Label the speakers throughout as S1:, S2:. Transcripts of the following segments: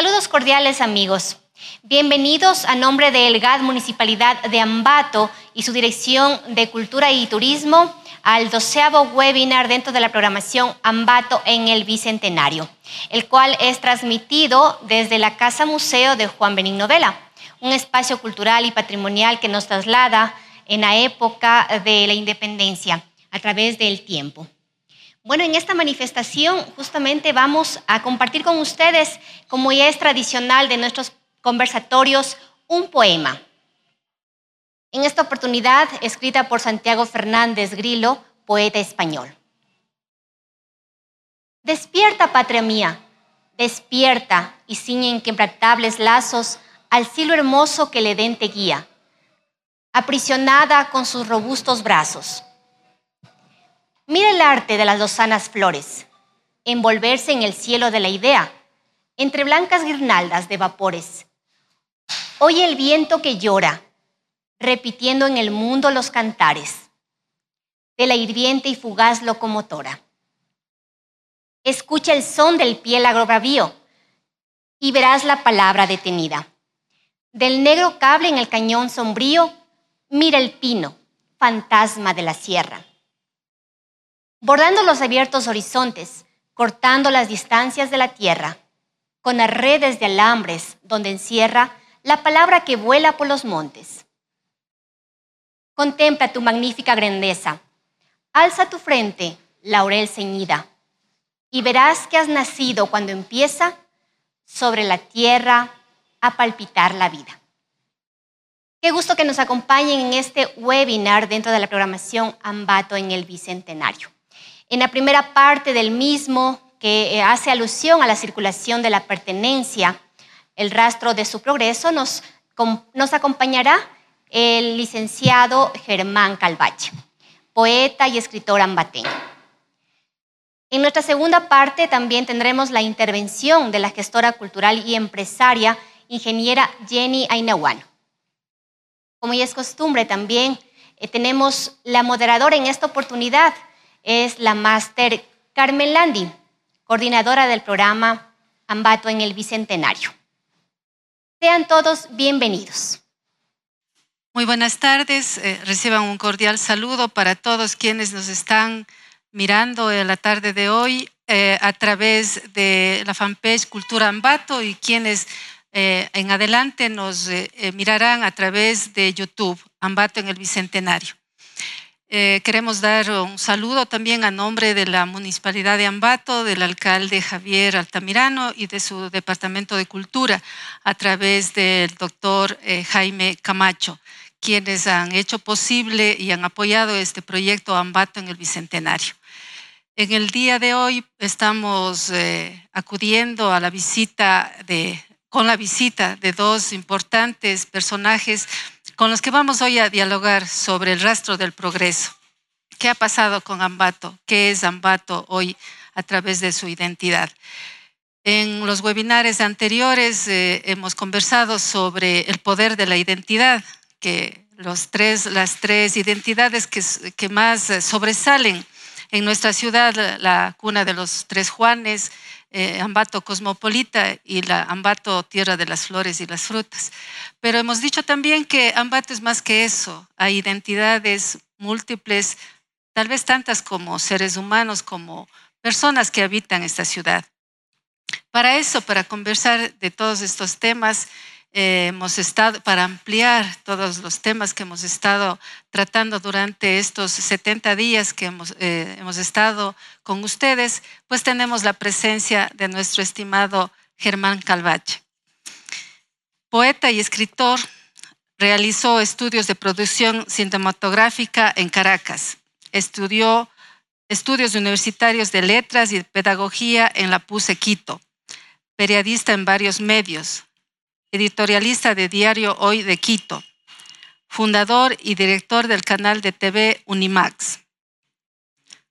S1: Saludos cordiales amigos. Bienvenidos a nombre del GAD Municipalidad de Ambato y su Dirección de Cultura y Turismo al doceavo webinar dentro de la programación Ambato en el Bicentenario, el cual es transmitido desde la Casa Museo de Juan Benigno Vela, un espacio cultural y patrimonial que nos traslada en la época de la independencia a través del tiempo. Bueno, en esta manifestación justamente vamos a compartir con ustedes, como ya es tradicional de nuestros conversatorios, un poema en esta oportunidad escrita por Santiago Fernández Grillo, poeta español. Despierta, patria mía, despierta y ciñe inquebrantables lazos al cielo hermoso que le den te guía, aprisionada con sus robustos brazos. Mira el arte de las lozanas flores, envolverse en el cielo de la idea, entre blancas guirnaldas de vapores. Oye el viento que llora, repitiendo en el mundo los cantares de la hirviente y fugaz locomotora. Escucha el son del piel agrobravío y verás la palabra detenida. Del negro cable en el cañón sombrío, mira el pino, fantasma de la sierra. Bordando los abiertos horizontes, cortando las distancias de la tierra, con las redes de alambres donde encierra la palabra que vuela por los montes. Contempla tu magnífica grandeza. Alza tu frente, laurel ceñida, y verás que has nacido cuando empieza sobre la tierra a palpitar la vida. Qué gusto que nos acompañen en este webinar dentro de la programación Ambato en el Bicentenario. En la primera parte del mismo, que eh, hace alusión a la circulación de la pertenencia, el rastro de su progreso, nos, nos acompañará el licenciado Germán Calvache, poeta y escritor ambateño. En nuestra segunda parte también tendremos la intervención de la gestora cultural y empresaria, ingeniera Jenny Ainahuano. Como ya es costumbre también, eh, tenemos la moderadora en esta oportunidad, es la máster Carmen Landi, coordinadora del programa Ambato en el Bicentenario. Sean todos bienvenidos.
S2: Muy buenas tardes, eh, reciban un cordial saludo para todos quienes nos están mirando en la tarde de hoy eh, a través de la fanpage Cultura Ambato y quienes eh, en adelante nos mirarán a través de YouTube, Ambato en el Bicentenario. Queremos dar un saludo también a nombre de la Municipalidad de Ambato, del alcalde Javier Altamirano y de su Departamento de Cultura a través del doctor Jaime Camacho quienes han hecho posible y han apoyado este proyecto Ambato en el Bicentenario. En el día de hoy estamos eh, acudiendo a la visita de, con la visita de dos importantes personajes con los que vamos hoy a dialogar sobre el rastro del progreso. ¿Qué ha pasado con Ambato? ¿Qué es Ambato hoy a través de su identidad? En los webinares anteriores eh, hemos conversado sobre el poder de la identidad, que los tres, las tres identidades que, más eh, sobresalen en nuestra ciudad, la cuna de los tres Juanes, eh, Ambato Cosmopolita y la Ambato Tierra de las Flores y las Frutas. Pero hemos dicho también que Ambato es más que eso, hay identidades múltiples, tal vez tantas como seres humanos, como personas que habitan esta ciudad. Para eso, para conversar de todos estos temas, eh, hemos estado, para ampliar todos los temas que hemos estado tratando durante estos 70 días que hemos, eh, hemos estado con ustedes, pues tenemos la presencia de nuestro estimado Germán Calvache. Poeta y escritor, realizó estudios de producción cinematográfica en Caracas. Estudió estudios universitarios de letras y pedagogía en la PUSE Quito. Periodista en varios medios editorialista de Diario Hoy de Quito, fundador y director del canal de TV Unimax,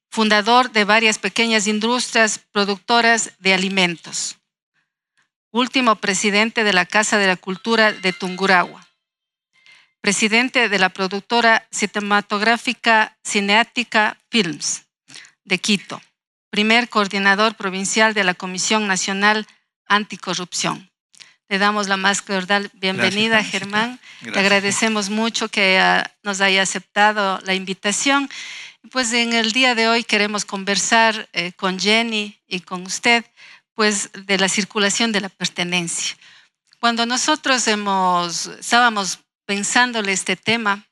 S2: fundador de varias pequeñas industrias productoras de alimentos, último presidente de la Casa de la Cultura de Tunguragua, presidente de la productora cinematográfica Cineática Films de Quito, primer coordinador provincial de la Comisión Nacional Anticorrupción. Te damos la más cordial bienvenida,
S3: Gracias,
S2: Germán.
S3: Gracias.
S2: Te agradecemos mucho que ah, nos haya aceptado la invitación. Pues en el día de hoy queremos conversar eh, con Jenny y con usted pues de la circulación de la pertenencia. Cuando nosotros hemos, estábamos pensándole este tema,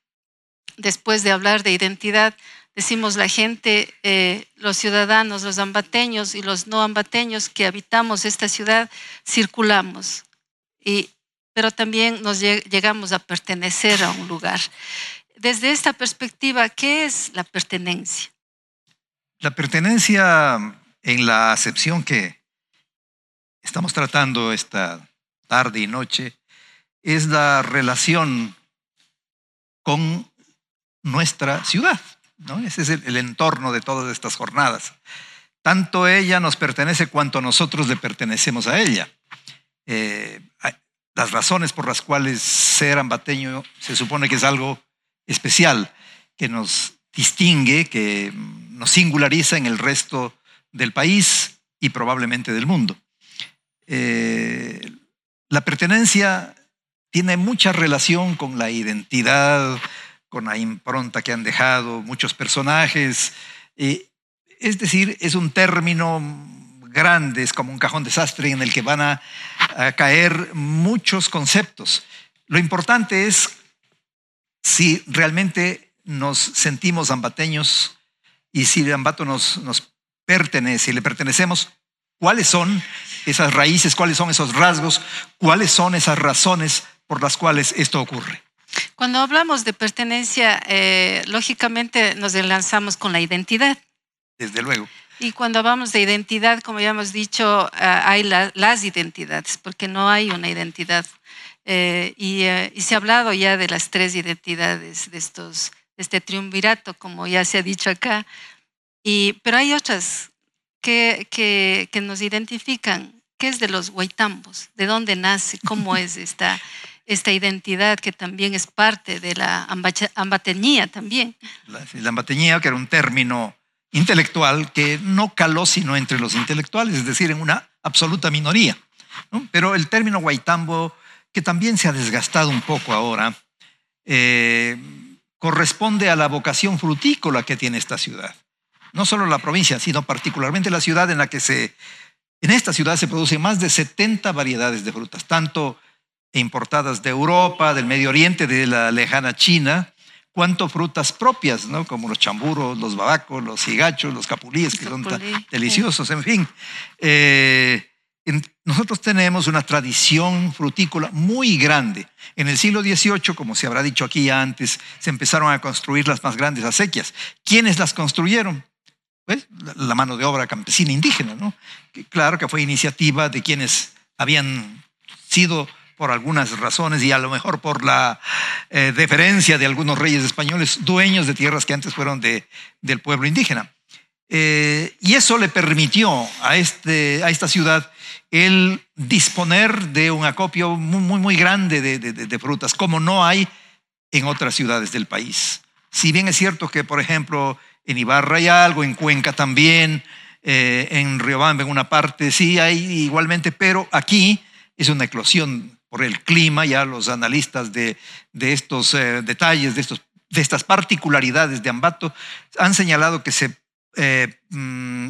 S2: después de hablar de identidad, decimos la gente, eh, los ciudadanos, los ambateños y los no ambateños que habitamos esta ciudad, circulamos, pero también nos lleg- llegamos a pertenecer a un lugar. Desde esta perspectiva, ¿qué es la pertenencia?
S3: La pertenencia en la acepción que estamos tratando esta tarde y noche es la relación con nuestra ciudad. ¿no? Ese es el, entorno de todas estas jornadas. Tanto ella nos pertenece cuanto nosotros le pertenecemos a ella. Eh, las razones por las cuales ser ambateño se supone que es algo especial, que nos distingue, que nos singulariza en el resto del país y probablemente del mundo. Eh, la pertenencia tiene mucha relación con la identidad, con la impronta que han dejado muchos personajes. eh, es decir, es un término grande, es como un cajón desastre en el que van a, a caer muchos conceptos. Lo importante es si realmente nos sentimos ambateños y si el ambato nos, nos pertenece y le pertenecemos, cuáles son esas raíces, cuáles son esos rasgos, cuáles son esas razones por las cuales esto ocurre.
S2: Cuando hablamos de pertenencia, eh, lógicamente nos enlazamos con la identidad.
S3: Desde luego.
S2: Y cuando hablamos de identidad, como ya hemos dicho, ah, hay la- las identidades, porque no hay una identidad. Eh, y, eh, y se ha hablado ya de las tres identidades de, estos, este triunvirato, como ya se ha dicho acá. Y, pero hay otras que, que, que nos identifican. ¿Qué es de los huaytambos? ¿De dónde nace? ¿Cómo es esta, esta identidad que también es parte de la ambateñía también?
S3: La, la ambateñía, que era un término intelectual que no caló sino entre los intelectuales, es decir, en una absoluta minoría. ¿no? Pero el término guaitambo, que también se ha desgastado un poco ahora, eh, corresponde a la vocación frutícola que tiene esta ciudad. No solo la provincia, sino particularmente la ciudad en la que se, en esta ciudad se producen más de 70 variedades de frutas, tanto importadas de Europa, del Medio Oriente, de la lejana China, cuanto frutas propias, ¿no? como los chamburos, los babacos, los higachos, los capulíes, que son tan deliciosos, en fin. Eh, en- nosotros tenemos una tradición frutícola muy grande. En el siglo XVIII, como se habrá dicho aquí ya antes, se empezaron a construir las más grandes acequias. ¿Quiénes las construyeron? Pues la, la mano de obra campesina indígena, ¿no? Que claro que fue iniciativa de quienes habían sido por algunas razones y a lo mejor por la eh, deferencia de algunos reyes españoles, dueños de tierras que antes fueron de, del pueblo indígena. Eh, y eso le permitió a, este, a esta ciudad el disponer de un acopio muy, muy, muy grande de, de- frutas, como no hay en otras ciudades del país. Si bien es cierto que, por ejemplo, en Ibarra hay algo, en Cuenca también, eh, en Riobamba en una parte sí hay igualmente, pero aquí es una eclosión por el clima, ya los analistas de, de estos eh, detalles, de, estos, de estas particularidades de Ambato, han señalado que se eh, mm,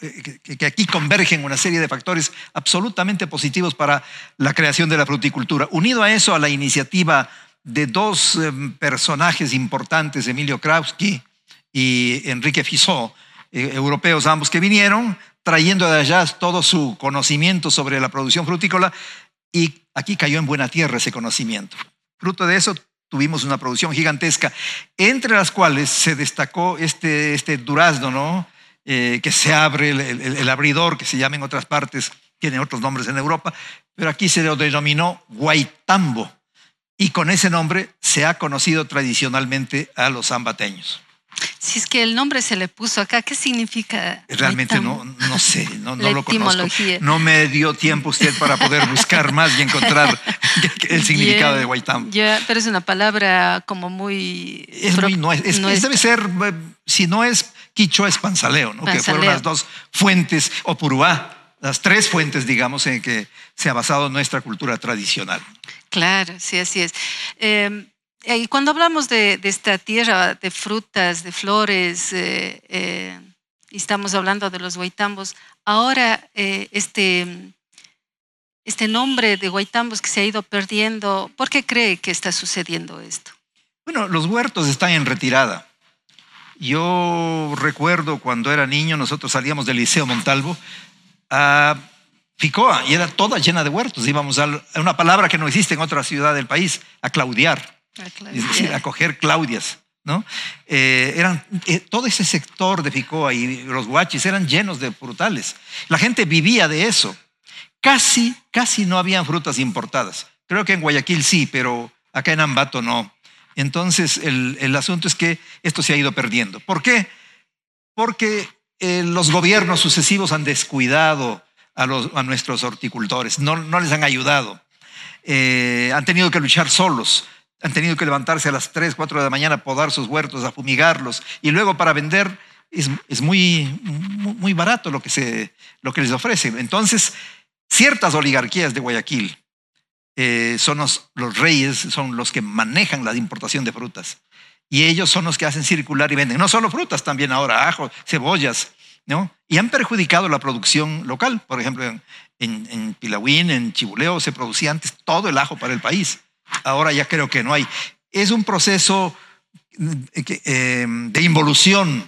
S3: eh, que, aquí convergen una serie de factores absolutamente positivos para la creación de la fruticultura. Unido a eso, a la iniciativa de dos eh, personajes importantes, Emilio Krauski y Enrique Fissó, eh, europeos ambos que vinieron, trayendo de allá todo su conocimiento sobre la producción frutícola y aquí cayó en buena tierra ese conocimiento. Fruto de eso tuvimos una producción gigantesca, entre las cuales se destacó este, este durazno, ¿no? Eh, que se abre, el, el- abridor, que se llama en otras partes, tiene otros nombres en Europa, pero aquí se lo denominó guaitambo. Y con ese nombre se ha conocido tradicionalmente a los zambateños.
S2: Si es que el nombre se le puso acá, ¿qué significa?
S3: Realmente no, no sé, no, no lo conozco.
S2: etimología.
S3: No me dio tiempo usted para poder buscar más y encontrar el significado de.
S2: Ya, pero es una palabra como muy...
S3: Es
S2: pro-
S3: muy, no es, debe ser, eh, si no es quichua, es panzaleo, ¿no? que fueron las dos fuentes, o puruá, las tres fuentes, digamos, en que se ha basado nuestra cultura tradicional.
S2: Claro, sí, así es. Eh, y cuando hablamos de, de, esta tierra de frutas, de flores, eh, eh, estamos hablando de los guaitambos, ahora este, este nombre de guaitambos que se ha ido perdiendo, ¿por qué cree que está sucediendo esto?
S3: Bueno, los huertos están en retirada. Yo recuerdo cuando era niño, nosotros salíamos del Liceo Montalvo a Ficoa y era toda llena de huertos. Íbamos a una palabra que no existe en otra ciudad del país, a claudiar, es decir, a coger claudias. ¿no? Eh, eran, eh, todo ese sector de Ficoa y los guachis eran llenos de frutales. La gente vivía de eso. Casi, casi no habían frutas importadas. Creo que en Guayaquil sí, pero acá en Ambato no. Entonces, el, el, asunto es que esto se ha ido perdiendo. ¿Por qué? Porque eh, los gobiernos sucesivos han descuidado a, los, a nuestros horticultores, no, no, les han ayudado. Han tenido que luchar solos, han tenido que levantarse a las 3, 4 de la mañana a podar sus huertos, a fumigarlos, y luego para vender es, muy, muy barato lo que, se, lo que les ofrecen. Entonces, ciertas oligarquías de Guayaquil, eh, son los, los, reyes, son los que manejan la importación de frutas. Y ellos son los que hacen circular y venden. No solo frutas, también ahora ajo, cebollas, ¿no? Y han perjudicado la producción local. Por ejemplo, en, en, en Pilahuín, en Chibuleo, se producía antes todo el ajo para el país. Ahora ya creo que no hay. Es un proceso eh, de involución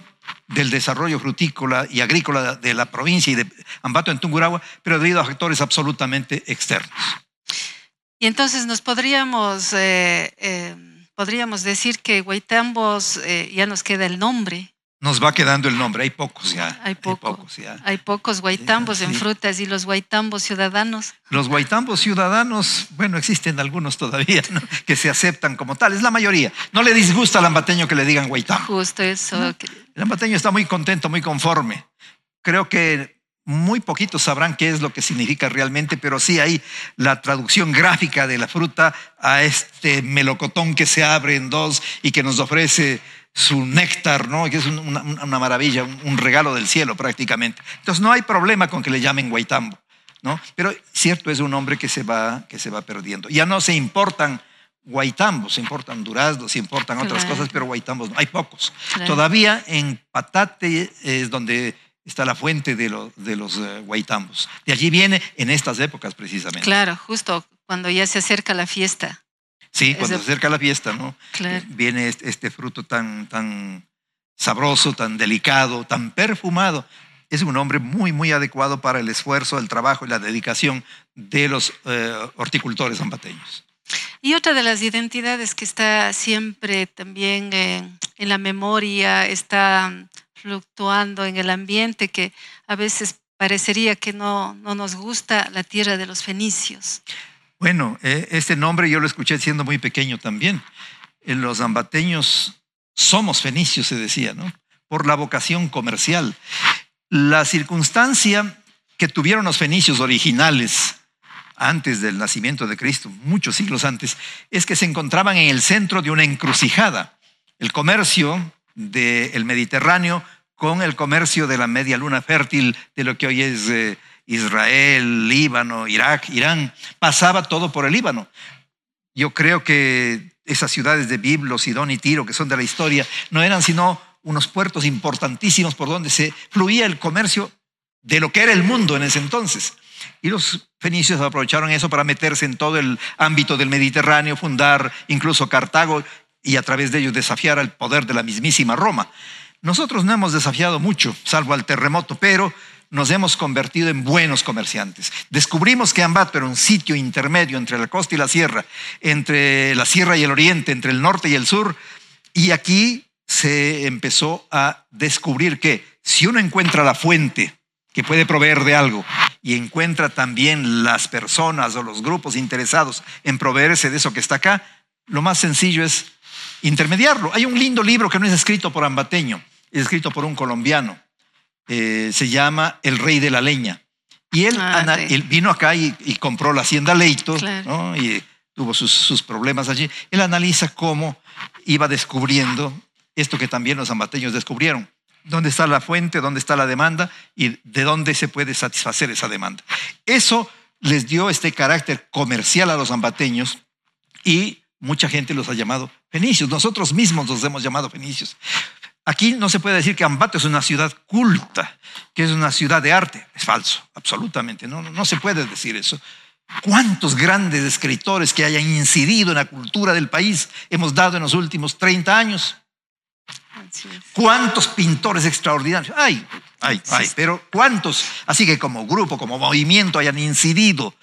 S3: del desarrollo frutícola y agrícola de la provincia y de Ambato en Tungurahua, pero debido a factores absolutamente externos.
S2: Y entonces nos podríamos, eh, eh, podríamos decir que Guaitambos eh, ya nos queda el nombre.
S3: Nos va quedando el nombre, hay pocos ya.
S2: Hay, poco, hay pocos ya. Hay pocos guaitambos sí, en frutas y los guaitambos ciudadanos.
S3: Los guaitambos ciudadanos, bueno, existen algunos todavía ¿no? que se aceptan como tal, es la mayoría. No le disgusta al ambateño que le digan guaitambo.
S2: Justo eso.
S3: ¿no? El ambateño está muy contento, muy conforme. Creo que muy poquitos sabrán qué es lo que significa realmente, pero sí hay la traducción gráfica de la fruta a este melocotón que se abre en dos y que nos ofrece su néctar, ¿no? que es una, una maravilla, un regalo del cielo prácticamente. Entonces no hay problema con que le llamen guaitambo, ¿no? pero cierto es un nombre que se va, que se va perdiendo. Ya no se importan guaitambos, se importan duraznos, se importan claro. otras cosas, pero guaitambos no, hay pocos. Claro. Todavía en Patate es donde está la fuente de, lo, de los uh, guaitambos. De allí viene en estas épocas precisamente.
S2: Claro, justo cuando ya se acerca la fiesta.
S3: Sí, cuando se acerca la fiesta, ¿no? Claro. Viene este, fruto tan, tan sabroso, tan delicado, tan perfumado. Es un nombre muy, muy adecuado para el esfuerzo, el trabajo y la dedicación de los uh, horticultores zambateños.
S2: Y otra de las identidades que está siempre también eh, en la memoria, está fluctuando en el ambiente que a veces parecería que no, no nos gusta la tierra de los fenicios.
S3: Bueno, eh, este nombre yo lo escuché siendo muy pequeño también. En los ambateños somos fenicios, se decía, ¿no? Por la vocación comercial. La circunstancia que tuvieron los fenicios originales antes del nacimiento de Cristo, muchos siglos antes, es que se encontraban en el centro de una encrucijada. El comercio del Mediterráneo con el comercio de la media luna fértil de lo que hoy es eh, Israel, Líbano, Irak, Irán. Pasaba todo por el Líbano. Yo creo que esas ciudades de Biblo, Sidón y Tiro, que son de la historia, no eran sino unos puertos importantísimos por donde se fluía el comercio de lo que era el mundo en ese entonces. Y los fenicios aprovecharon eso para meterse en todo el ámbito del Mediterráneo, fundar incluso Cartago y a través de ellos desafiar al poder de la mismísima Roma. Nosotros no hemos desafiado mucho, salvo al terremoto, pero nos hemos convertido en buenos comerciantes. Descubrimos que Ambato era un sitio intermedio entre la costa y la sierra, entre la sierra y el oriente, entre el norte y el sur, y aquí se empezó a descubrir que si uno encuentra la fuente que puede proveer de algo y encuentra también las personas o los grupos interesados en proveerse de eso que está acá, lo más sencillo es intermediarlo. Hay un lindo libro que no es escrito por ambateño, es escrito por un colombiano. Eh, se llama El Rey de la Leña. Y él, ah, sí. él vino acá y, y, compró la hacienda Leito claro. ¿no? y tuvo sus, sus, problemas allí. Él analiza cómo iba descubriendo esto que también los ambateños descubrieron. dónde está la fuente, dónde está la demanda y de dónde se puede satisfacer esa demanda. Eso les dio este carácter comercial a los ambateños y mucha gente los ha llamado fenicios. Nosotros mismos los hemos llamado fenicios. Aquí no se puede decir que Ambato es una ciudad culta, que es una ciudad de arte. Es falso, absolutamente. No, no se puede decir eso. ¿Cuántos grandes escritores que hayan incidido en la cultura del país hemos dado en los últimos 30 años? ¿Cuántos pintores extraordinarios? Ay, ay, ay, pero ¿cuántos? Así que como grupo, como movimiento hayan incidido,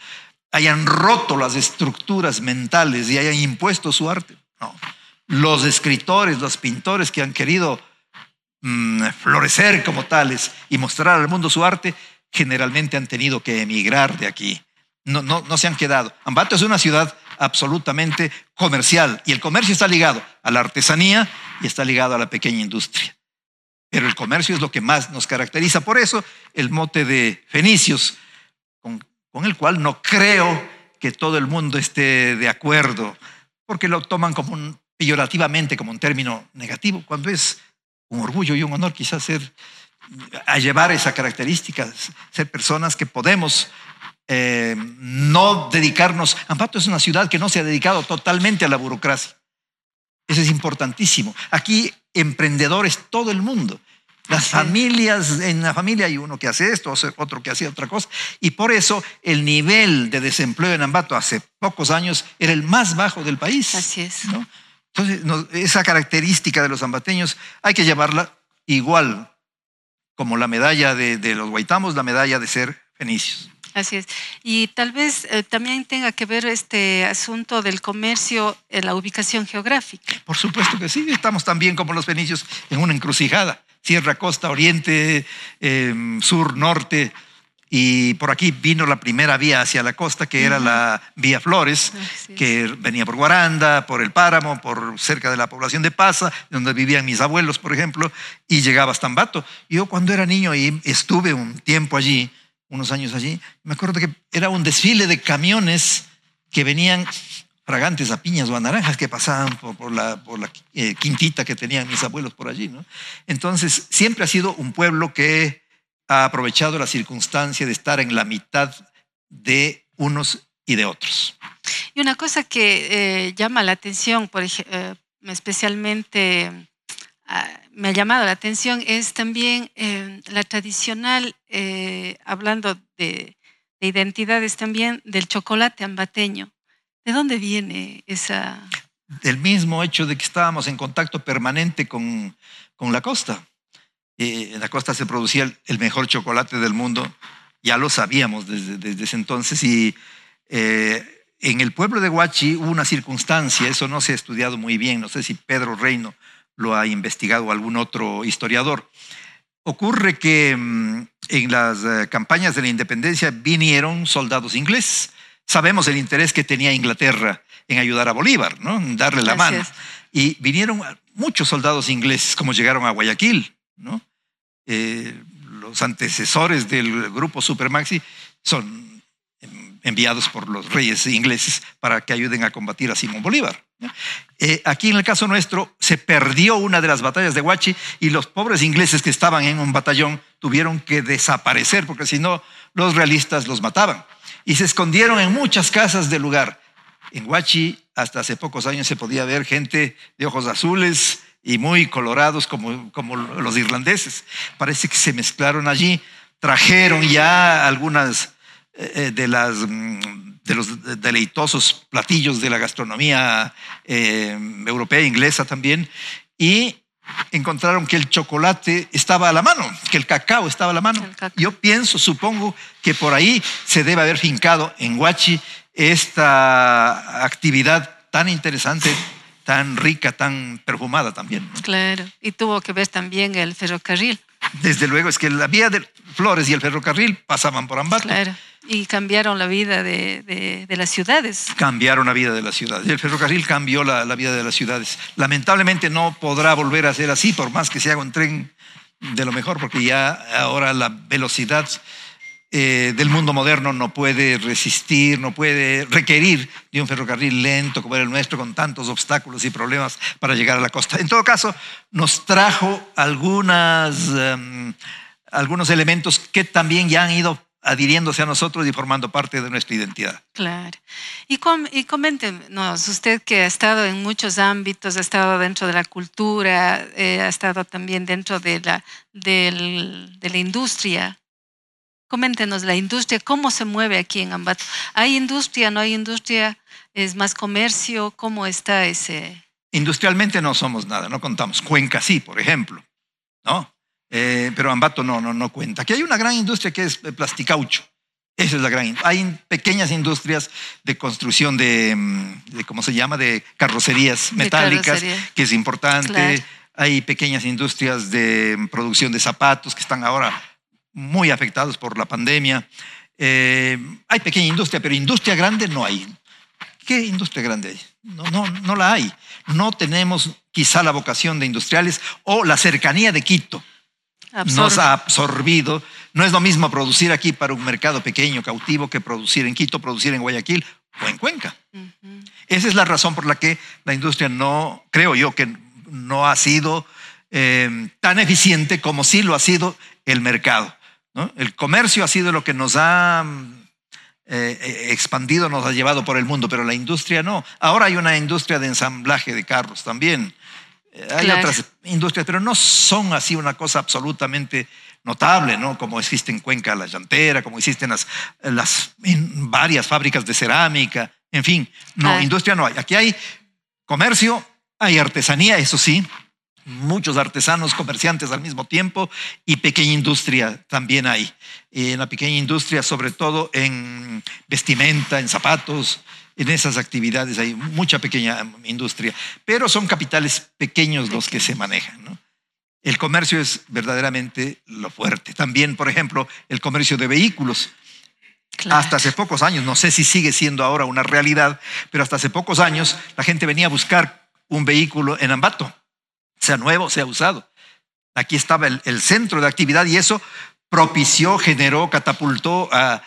S3: hayan roto las estructuras mentales y hayan impuesto su arte. No. Los escritores, los pintores que han querido mm, florecer como tales y mostrar al mundo su arte, generalmente han tenido que emigrar de aquí. No, no, no se han quedado. Ambato es una ciudad absolutamente comercial y el comercio está ligado a la artesanía y está ligado a la pequeña industria. Pero el comercio es lo que más nos caracteriza. Por eso el mote de fenicios, con, con el cual no creo que todo el mundo esté de acuerdo, porque lo toman como un, peyorativamente como un término negativo, cuando es un orgullo y un honor quizás ser, a llevar esa característica, ser personas que podemos eh, no dedicarnos. Ambato es una ciudad que no se ha dedicado totalmente a la burocracia. Eso es importantísimo. Aquí emprendedores todo el mundo. Las familias, en la familia hay uno que hace esto, otro que hace otra cosa. Y por eso el nivel de desempleo en Ambato hace pocos años era el más bajo del país.
S2: Así es.
S3: Entonces, esa característica de los ambateños hay que llevarla igual como la medalla de, de los guaitamos, la medalla de ser fenicios.
S2: Así es. Y tal vez eh, también tenga que ver este asunto del comercio en la ubicación geográfica.
S3: Por supuesto que sí, estamos también como los fenicios en una encrucijada. Sierra, costa, oriente, em, sur, norte. Y por aquí vino la primera vía hacia la costa, que era la vía Flores, que venía por Guaranda, por el Páramo, por cerca de la población de Paza, donde vivían mis abuelos, por ejemplo, y llegaba hasta Ambato. Yo cuando era niño y estuve un tiempo allí, unos años allí, me acuerdo que era un desfile de camiones que venían fragantes a piñas o a naranjas que pasaban por, la, eh, quintita que tenían mis abuelos por allí. ¿no? Entonces, siempre ha sido un pueblo que ha aprovechado la circunstancia de estar en la mitad de unos y de otros.
S2: Y una cosa que eh, llama la atención, por, eh, especialmente me ha llamado la atención es también eh, la tradicional, eh, hablando de, identidades también, del chocolate ambateño. ¿De dónde viene esa...?
S3: Del mismo hecho de que estábamos en contacto permanente con, con la costa. Eh, en la costa se producía el, mejor chocolate del mundo, ya lo sabíamos desde, desde ese entonces y en el pueblo de Huachi hubo una circunstancia, eso no se ha estudiado muy bien, no sé si Pedro Reino lo ha investigado algún otro historiador. Ocurre que mm, en las eh, campañas de la independencia vinieron soldados ingleses. Sabemos el interés que tenía Inglaterra en ayudar a Bolívar, ¿no? darle la mano. Y vinieron muchos soldados ingleses, como llegaron a Guayaquil. ¿no? Eh, los antecesores del grupo Supermaxi son enviados por los reyes ingleses para que ayuden a combatir a Simón Bolívar. Eh, aquí en el caso nuestro se perdió una de las batallas de Huachi y los pobres ingleses que estaban en un batallón tuvieron que desaparecer porque si no los realistas los mataban y se escondieron en muchas casas del lugar. En Huachi hasta hace pocos años se podía ver gente de ojos azules y muy colorados como, como los irlandeses. Parece que se mezclaron allí, trajeron ya algunas eh, eh, de las mm, de los deleitosos platillos de la gastronomía eh, europea e inglesa también, y encontraron que el chocolate estaba a la mano, que el cacao estaba a la mano. Yo pienso, supongo que por ahí se debe haber fincado en Huachi esta actividad tan interesante, tan rica, tan perfumada también.
S2: Claro, y tuvo que ver también el ferrocarril.
S3: Desde luego, es que la vía de Flores y el ferrocarril pasaban por Ambato.
S2: Claro. Y cambiaron la vida de, las ciudades.
S3: Cambiaron la vida de las ciudades. El ferrocarril cambió la, vida de las ciudades. Lamentablemente no podrá volver a ser así, por más que se haga un tren de lo mejor, porque ya ahora la velocidad eh, del mundo moderno no puede resistir, no puede requerir de un ferrocarril lento como el nuestro, con tantos obstáculos y problemas para llegar a la costa. En todo caso, nos trajo algunas, em, algunos elementos que también ya han ido adhiriéndose a nosotros y formando parte de nuestra identidad.
S2: Claro. Y, coméntenos, usted que ha estado en muchos ámbitos, ha estado dentro de la cultura, eh, ha estado también dentro de la, de la industria. Coméntenos la industria, cómo se mueve aquí en Ambato. ¿Hay industria, no hay industria? ¿Es más comercio? ¿Cómo está ese?
S3: Industrialmente no somos nada, no contamos. Cuenca sí, por ejemplo, ¿no? Eh, pero Ambato no, no, no cuenta. Aquí hay una gran industria que es plasticaucho. Esa es la gran. Hay pequeñas industrias de construcción de, mm, ¿cómo se llama? De carrocerías metálicas, que es importante. Hay pequeñas industrias de producción de zapatos que están ahora muy afectados por la pandemia. Eh, hay pequeña industria, pero industria grande no hay. ¿Qué industria grande hay? No, no, no la hay. No tenemos quizá la vocación de industriales o la cercanía de Quito. Nos ha absorbido. No es lo mismo producir aquí para un mercado pequeño, cautivo, que producir en Quito, producir en Guayaquil o en Cuenca. Esa es la razón por la que la industria no, creo yo, que no ha sido eh, tan eficiente como sí lo ha sido el mercado. El comercio ha sido lo que nos ha eh, eh, expandido, nos ha llevado por el mundo, pero la industria no. Ahora hay una industria de ensamblaje de carros también. Eh, hay otras industrias, pero no son así una cosa absolutamente notable, ¿no? Como existe en Cuenca la llantera, como existen las, las varias fábricas de cerámica, en fin, no, industria no hay. Aquí hay comercio, hay artesanía, eso sí, muchos artesanos, comerciantes al mismo tiempo y pequeña industria también hay. en la pequeña industria, sobre todo en vestimenta, en zapatos, en esas actividades hay mucha pequeña industria, pero son capitales pequeños los que se manejan. El comercio es verdaderamente lo fuerte. También, por ejemplo, el comercio de vehículos. Hasta hace pocos años, no sé si sigue siendo ahora una realidad, pero hasta hace pocos años la gente venía a buscar un vehículo en Ambato sea nuevo, sea usado. Aquí estaba el, centro de actividad y eso propició, generó, catapultó a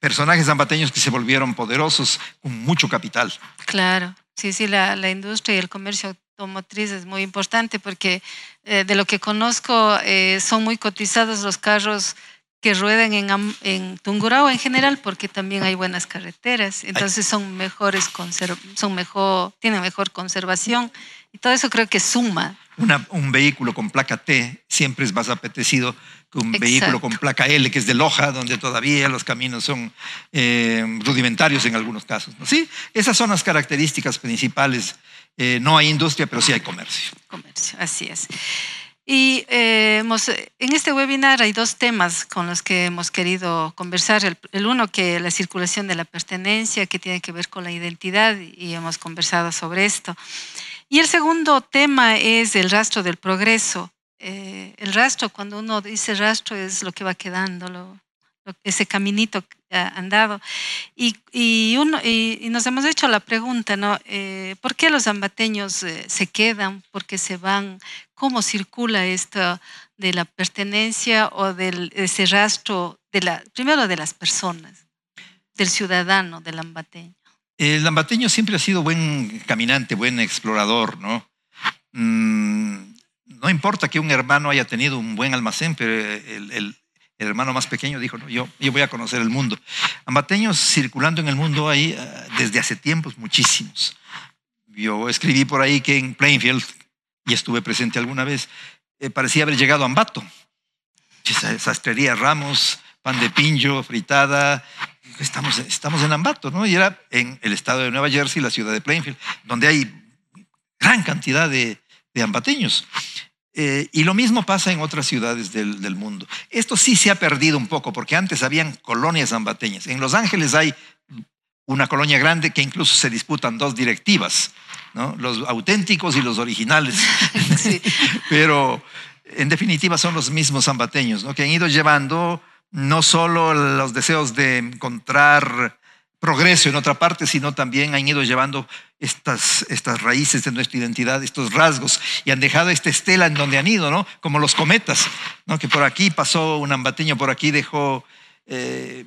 S3: personajes zambateños que se volvieron poderosos con mucho capital.
S2: Claro, sí, sí, la, industria y el comercio automotriz es muy importante porque eh, de lo que conozco eh, son muy cotizados los carros que ruedan en, en Tungurahua en general porque también hay buenas carreteras, entonces son mejores, son mejor, tienen mejor conservación y todo eso creo que suma
S3: un vehículo con placa T siempre es más apetecido que un vehículo con placa L, que es de Loja, donde todavía los caminos son eh, rudimentarios en algunos casos. Sí, esas son las características principales. Eh, no hay industria, pero sí hay comercio.
S2: Comercio, así es. Y eh, en este webinar hay dos temas con los que hemos querido conversar. El, el, uno que la circulación de la pertenencia, que tiene que ver con la identidad, y hemos conversado sobre esto. Y el segundo tema es el rastro del progreso. Eh, el rastro, cuando uno dice rastro, es lo que va quedando, ese caminito andado. Y, y, uno, y, nos hemos hecho la pregunta, ¿no? Eh, ¿Por qué los ambateños eh, se quedan? ¿Por qué se van? ¿Cómo circula esto de la pertenencia o de ese rastro, de la, primero de las personas, del ciudadano, del ambateño?
S3: El lambateño siempre ha sido buen caminante, buen explorador, ¿no? Mm, no importa que un hermano haya tenido un buen almacén, pero el, hermano más pequeño dijo, no, yo, voy a conocer el mundo. Ambateños circulando en el mundo hay eh, desde hace tiempos muchísimos. Yo escribí por ahí que en Plainfield, y estuve presente alguna vez, eh, parecía haber llegado a Ambato. Sastrería Ramos, pan de pincho, fritada, estamos, estamos en Ambato, ¿no? Y era en el estado de Nueva Jersey, la ciudad de Plainfield, donde hay gran cantidad de, de ambateños. Eh, y lo mismo pasa en otras ciudades del, del, mundo. Esto sí se ha perdido un poco, porque antes habían colonias ambateñas. En Los Ángeles hay una colonia grande que incluso se disputan dos directivas, ¿no? los auténticos y los originales. Pero en definitiva son los mismos ambateños, ¿no? que han ido llevando no solo los deseos de encontrar progreso en otra parte, sino también han ido llevando estas, estas raíces de nuestra identidad, estos rasgos, y han dejado esta estela en donde han ido, ¿no? Como los cometas, ¿no? Que por aquí pasó un ambateño, por aquí dejó eh,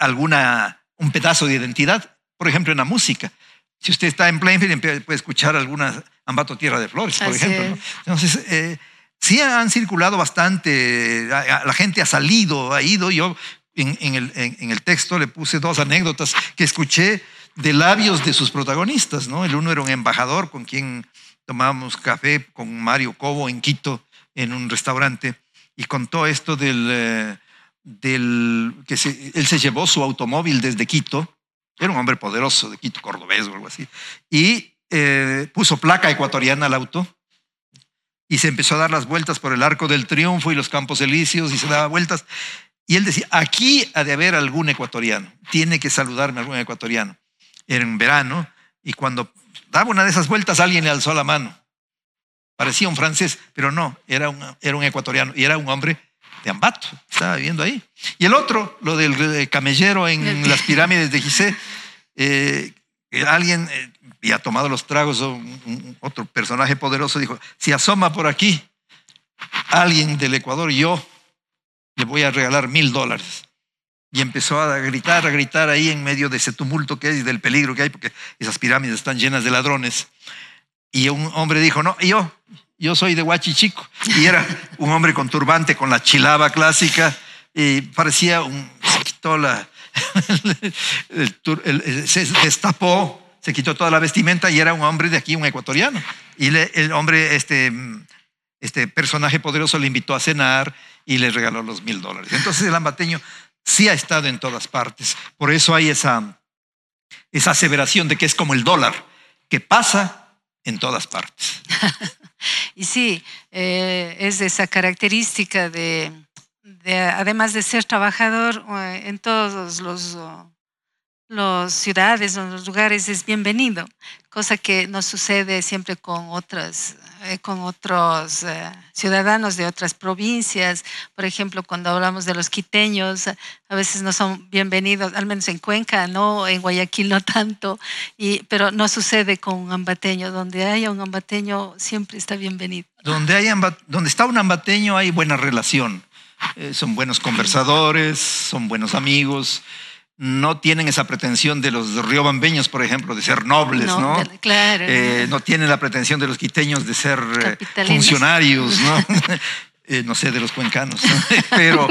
S3: alguna, un pedazo de identidad, por ejemplo, en la música. Si usted está en Plainfield, puede escuchar alguna Ambato Tierra de Flores, por ejemplo. Entonces, eh, sí han circulado bastante, la gente ha salido, ha ido. Yo en, el, texto le puse dos anécdotas que escuché de labios de sus protagonistas. ¿no? El uno era un embajador con quien tomábamos café con Mario Cobo en Quito, en un restaurante, y contó esto del, eh, del que él se llevó su automóvil desde Quito, era un hombre poderoso de Quito, cordobés o algo así, y eh, puso placa ecuatoriana al auto y se empezó a dar las vueltas por el Arco del Triunfo y los Campos Elíseos y se daba vueltas. Y él decía, aquí ha de haber algún ecuatoriano, tiene que saludarme algún ecuatoriano. Era en verano y cuando daba una de esas vueltas alguien le alzó la mano. Parecía un francés, pero no, era un, era un ecuatoriano y era un hombre de Ambato, estaba viviendo ahí. Y el otro, lo del eh, camellero en las pirámides de Gizeh, eh, alguien eh, y ha tomado los tragos, otro personaje poderoso dijo, si asoma por aquí alguien del Ecuador, yo le voy a regalar mil dólares. Y empezó a gritar, a gritar ahí en medio de ese tumulto que hay y del peligro que hay, porque esas pirámides están llenas de ladrones. Y un hombre dijo, no, yo, yo soy de Huachichico. Y era un hombre con turbante, con la chilaba clásica, y parecía un, se quitó la, se destapó, se quitó toda la vestimenta y era un hombre de aquí, un ecuatoriano. Y el hombre, este, este personaje poderoso le invitó a cenar y le regaló los mil dólares. Entonces el ambateño sí ha estado en todas partes. Por eso hay esa, esa aseveración de que es como el dólar, que pasa en todas partes.
S2: y sí, eh, es esa característica de, además de ser trabajador eh, en todos los las ciudades o los lugares es bienvenido, cosa que no sucede siempre con otras eh, con otros eh, ciudadanos de otras provincias. Por ejemplo, cuando hablamos de los quiteños, a veces no son bienvenidos, al menos en Cuenca, no, en Guayaquil no tanto, pero no sucede con un ambateño. Donde haya un ambateño, siempre está bienvenido.
S3: Donde, hay donde está un ambateño hay buena relación. Eh, son buenos conversadores, son buenos amigos no tienen esa pretensión de los riobambeños, por ejemplo, de ser nobles, ¿no?
S2: Claro.
S3: Eh, no tienen la pretensión de los quiteños de ser eh, funcionarios, ¿no? Eh, no sé, de los cuencanos, pero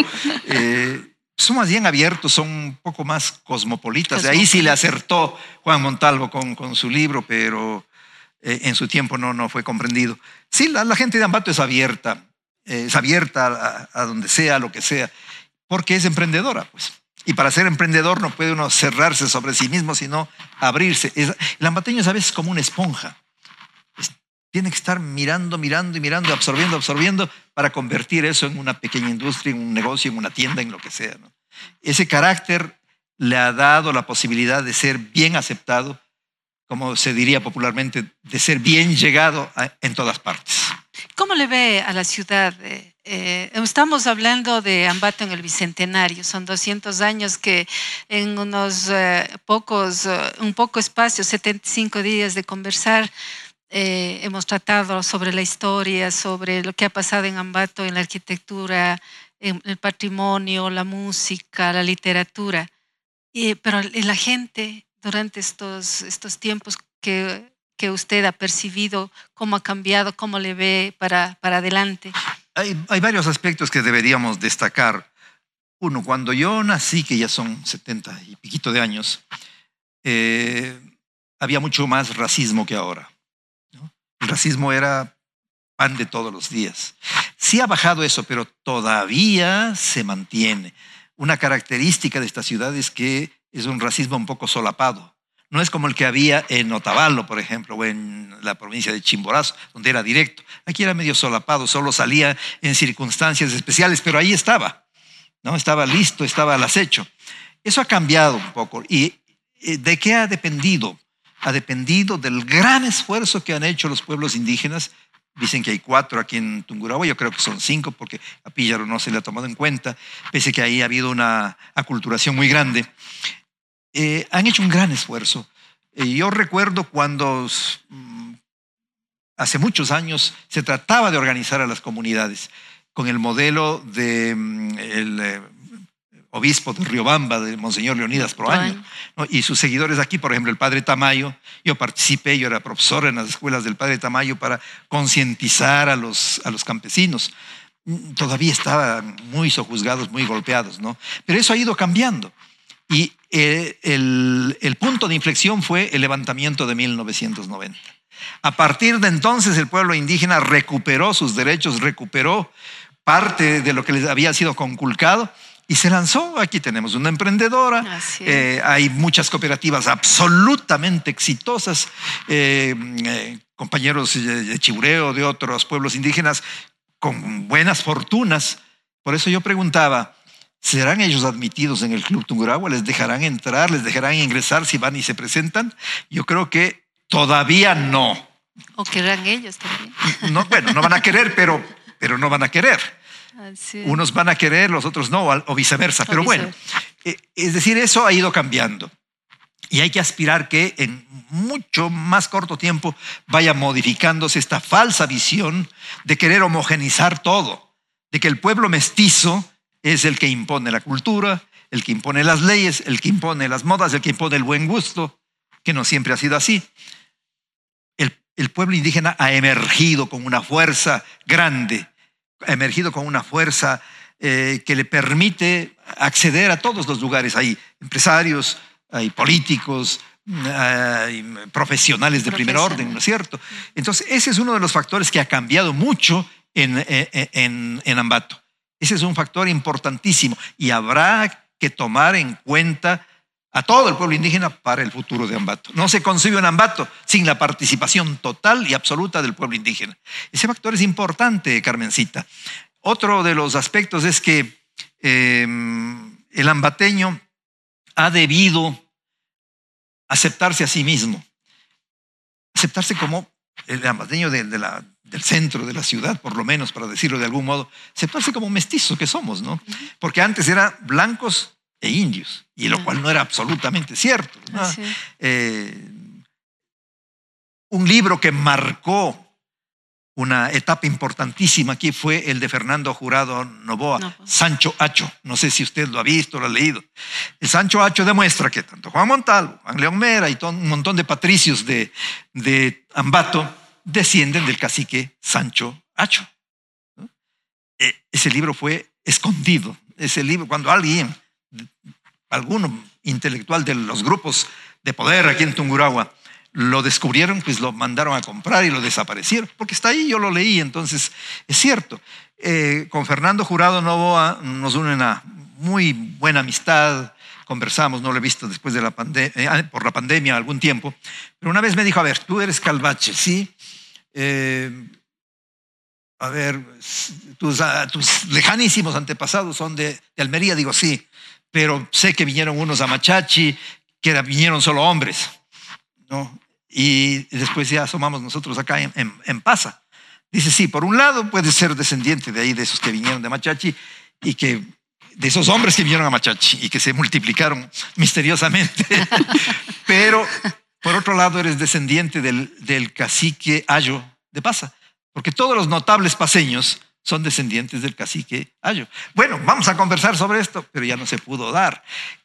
S3: son más bien abiertos, son un poco más cosmopolitas. Ahí sí le acertó Juan Montalvo con, con su libro, pero en su tiempo no, no fue comprendido. Sí, la, gente de Ambato es abierta, es abierta a, a donde sea, a lo que sea, porque es emprendedora, pues. Y para ser emprendedor no puede uno cerrarse sobre sí mismo, sino abrirse. El ambateño es a veces como una esponja. tiene que estar mirando, mirando y mirando, absorbiendo, absorbiendo para convertir eso en una pequeña industria, en un negocio, en una tienda, en lo que sea. Ese carácter le ha dado la posibilidad de ser bien aceptado, como se diría popularmente, de ser bien llegado en todas partes.
S2: ¿Cómo le ve a la ciudad? Eh, estamos hablando de Ambato en el Bicentenario, son 200 años que en unos eh, pocos, eh, un poco espacio, 75 días de conversar, hemos tratado sobre la historia, sobre lo que ha pasado en Ambato, en la arquitectura, en el patrimonio, la música, la literatura. pero la gente durante estos, estos tiempos que que usted ha percibido, cómo ha cambiado, cómo le ve para, para adelante?
S3: Hay, hay, varios aspectos que deberíamos destacar. Uno, cuando yo nací, que ya son 70 y piquito de años, eh, había mucho más racismo que ahora. El racismo era pan de todos los días. Sí ha bajado eso, pero todavía se mantiene. Una característica de esta ciudad es que es un racismo un poco solapado. No es como el que había en Otavalo, por ejemplo, o en la provincia de Chimborazo, donde era directo. Aquí era medio solapado, solo salía en circunstancias especiales, pero ahí estaba. ¿no? Estaba listo, estaba al acecho. Eso ha cambiado un poco. ¿Y de qué ha dependido? Ha dependido del gran esfuerzo que han hecho los pueblos indígenas. Dicen que hay cuatro aquí en Tungurahua, yo creo que son cinco porque a Píllaro no se le ha tomado en cuenta, pese que ahí ha habido una aculturación muy grande. Eh, han hecho un gran esfuerzo. Eh, yo recuerdo cuando mm, hace muchos años se trataba de organizar a las comunidades con el modelo de mm, el, eh, obispo de Riobamba, de Monseñor Leonidas Proaño, y sus seguidores aquí, por ejemplo, el padre Tamayo. Yo participé, yo era profesor en las escuelas del padre Tamayo para concientizar a los, a los campesinos. Todavía estaban muy sojuzgados, muy golpeados, ¿no? Pero eso ha ido cambiando. Y eh, el, el punto de inflexión fue el levantamiento de 1990. A partir de entonces el pueblo indígena recuperó sus derechos, recuperó parte de lo que les había sido conculcado y se lanzó. Aquí tenemos una emprendedora, eh, hay muchas cooperativas absolutamente exitosas, eh, eh, compañeros de Chibureo, de otros pueblos indígenas, con buenas fortunas. Por eso yo preguntaba, ¿serán ellos admitidos en el Club Tungurahua? ¿Les dejarán entrar? ¿Les dejarán ingresar si van y se presentan? Yo creo que todavía no.
S2: ¿O querrán ellos también?
S3: No, bueno, no van a querer, pero, pero no van a querer. Unos van a querer, los otros no, o viceversa. Pero bueno, eh, es decir, eso ha ido cambiando. Y hay que aspirar que en mucho más corto tiempo vaya modificándose esta falsa visión de querer homogenizar todo, de que el pueblo mestizo es el que impone la cultura, el que impone las leyes, el que impone las modas, el que impone el buen gusto, que no siempre ha sido así. El, el pueblo indígena ha emergido con una fuerza grande ha emergido con una fuerza eh, que le permite acceder a todos los lugares. Hay empresarios, hay políticos, hay profesionales de primer orden, ¿no es cierto? Entonces, ese es uno de los factores que ha cambiado mucho en, en, en Ambato. Ese es un factor importantísimo y habrá que tomar en cuenta a todo el pueblo indígena para el futuro de Ambato. No se concibe un Ambato sin la participación total y absoluta del pueblo indígena. Ese factor es importante, Carmencita. Otro de los aspectos es que em, el ambateño ha debido aceptarse a sí mismo, aceptarse como el ambateño del centro de la ciudad, por lo menos, para decirlo de algún modo, aceptarse como mestizo que somos, ¿no? Porque antes eran blancos e indios, y lo cual no era absolutamente cierto. Eh, un libro que marcó una etapa importantísima aquí fue el de Fernando Jurado Novoa, pues. Sancho Hacho. No sé si usted lo ha visto, lo ha leído. El Sancho Hacho demuestra que tanto Juan Montalvo, Juan León Mera y un montón de patricios de, de Ambato descienden del cacique Sancho Hacho. E, ese libro fue escondido. Ese libro, cuando alguien alguno intelectual de los grupos de poder aquí en Tungurahua lo descubrieron, pues lo mandaron a comprar y lo desaparecieron, porque está ahí, yo lo leí, entonces es cierto. Eh, con Fernando Jurado Novoa nos une una muy buena amistad, conversamos, no lo he visto después de la pandemia, eh, por la pandemia algún tiempo, pero una vez me dijo, a ver, tú eres calvache, ¿sí? Eh, a ver, tus, ah, tus, lejanísimos antepasados son de, de Almería, digo, sí pero sé que vinieron unos a Machachi, que vinieron solo hombres, ¿no? Y después ya asomamos nosotros acá en, en, Pasa. Dice, sí, por un lado puede ser descendiente de ahí, de esos que vinieron de Machachi, y que de esos hombres que vinieron a Machachi y que se multiplicaron misteriosamente. Pero por otro lado eres descendiente del, cacique Ayo de Pasa, porque todos los notables paseños son descendientes del cacique Ayo. Bueno, vamos a conversar sobre esto, pero ya no se pudo dar.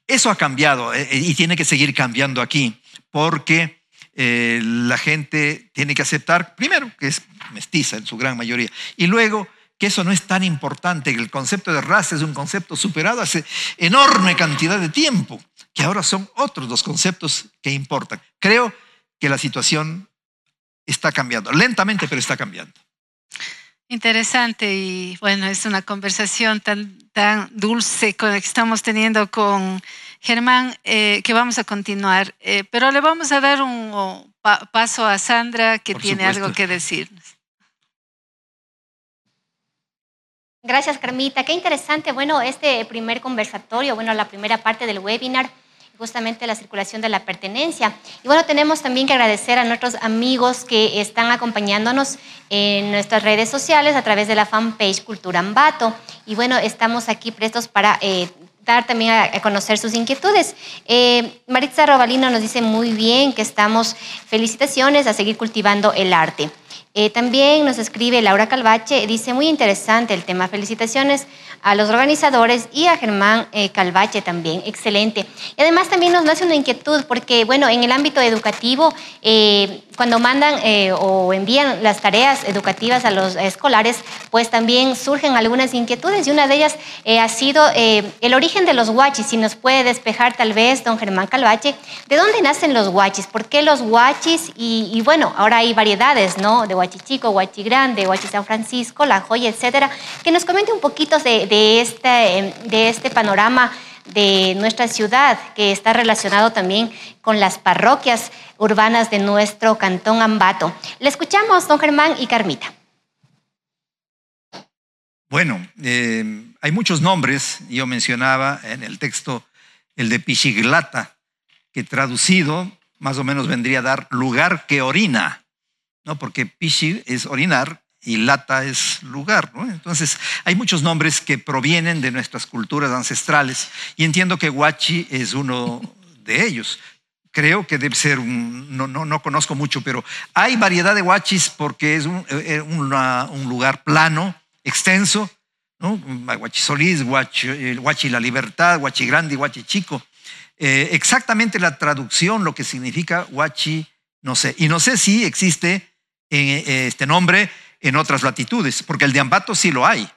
S3: Eso ha cambiado eh, y tiene que seguir cambiando aquí, porque eh, la gente tiene que aceptar, primero, que es mestiza en su gran mayoría, y luego que eso no es tan importante, que el concepto de raza es un concepto superado hace enorme cantidad de tiempo, que ahora son otros los conceptos que importan. Creo que la situación está cambiando, lentamente, pero está cambiando.
S2: Interesante y bueno, es una conversación tan, tan dulce que estamos teniendo con Germán eh, que vamos a continuar, eh, pero le vamos a dar un paso a Sandra que tiene algo que decirnos.
S1: Gracias, Carmita. Qué interesante. Bueno, este primer conversatorio, bueno, la primera parte del webinar justamente la circulación de la pertenencia. Y bueno, tenemos también que agradecer a nuestros amigos que están acompañándonos en nuestras redes sociales a través de la fanpage Cultura Ambato. Y bueno, estamos aquí prestos para eh, dar también a, conocer sus inquietudes. Eh, Maritza Robalino nos dice muy bien que estamos, felicitaciones a seguir cultivando el arte. Eh, también nos escribe Laura Calvache, dice muy interesante el tema. Felicitaciones a los organizadores y a Germán eh, Calvache también, excelente. Y además también nos nace una inquietud porque, bueno, en el ámbito educativo, eh, cuando mandan o envían las tareas educativas a los escolares, pues también surgen algunas inquietudes y una de ellas ha sido el origen de los guachis. Si nos puede despejar tal vez, don Germán Calvache, ¿de dónde nacen los guachis? ¿Por qué los guachis? Y, y bueno, ahora hay variedades, ¿no? De Huachi Chico, Huachi Grande, Huachi San Francisco, La Joya, etcétera, que nos comente un poquito de, este, de este panorama de nuestra ciudad, que está relacionado también con las parroquias urbanas de nuestro cantón Ambato. Le escuchamos, don Germán y Carmita.
S3: Bueno, eh, hay muchos nombres, yo mencionaba en el texto el de Pichiglata, que traducido más o menos vendría a dar lugar que orina. ¿No? porque pishi es orinar y lata es lugar. ¿no? Entonces, hay muchos nombres que provienen de nuestras culturas ancestrales y entiendo que Huachi es uno de ellos. Creo que debe ser un, no, no, no conozco mucho, pero hay variedad de huachis porque es un, eh, un lugar plano, extenso, ¿no? Huachi Solís, Huachi, La Libertad, Huachi Grande, Huachi Chico. Eh, exactamente la traducción, lo que significa Huachi, no sé. Y no sé si existe este nombre en otras latitudes, porque el de Ambato sí lo hay.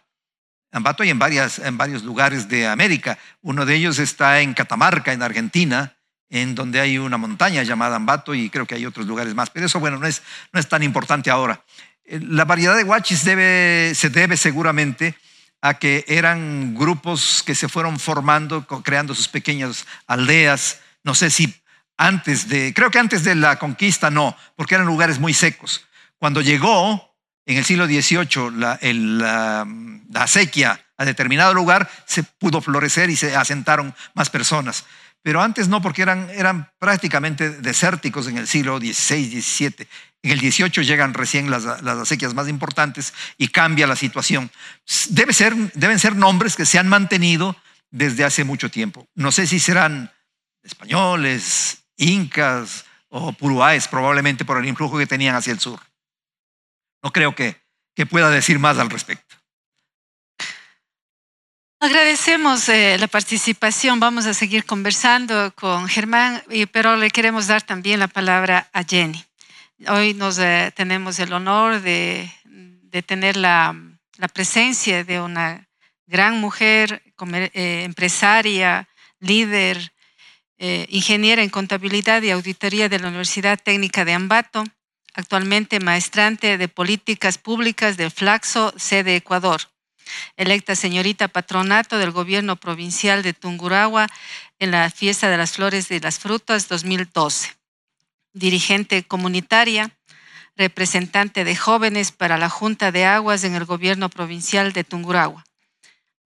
S3: Ambato hay en, varias, en varios lugares de América. Uno de ellos está en Catamarca, en Argentina, en donde hay una montaña llamada Ambato y creo que hay otros lugares más. Pero eso, bueno, no es, no es tan importante ahora. Eh, la variedad de huachis se debe seguramente a que eran grupos que se fueron formando, creando sus pequeñas aldeas. No sé si antes de, creo que antes de la conquista no, porque eran lugares muy secos. Cuando llegó en el siglo XVIII la, la, sequía a determinado lugar, se pudo florecer y se asentaron más personas. Pero antes no, porque eran, eran prácticamente desérticos en el siglo XVI, XVII. En el XVIII llegan recién las, acequias más importantes y cambia la situación. Deben ser nombres que se han mantenido desde hace mucho tiempo. No sé si serán españoles, incas o puruáes, probablemente por el influjo que tenían hacia el sur. No creo que, que pueda decir más al respecto.
S2: Agradecemos eh, la participación. Vamos a seguir conversando con Germán, pero le queremos dar también la palabra a Jenny. Hoy nos eh, tenemos el honor de, de tener la, la, presencia de una gran mujer, eh, empresaria, líder, ingeniera en contabilidad y auditoría de la Universidad Técnica de Ambato actualmente maestrante de políticas públicas del Flaxo, sede Ecuador. Electa señorita patronato del gobierno provincial de Tungurahua en la Fiesta de las Flores y las Frutas 2012. Dirigente comunitaria, representante de jóvenes para la Junta de Aguas en el gobierno provincial de Tungurahua.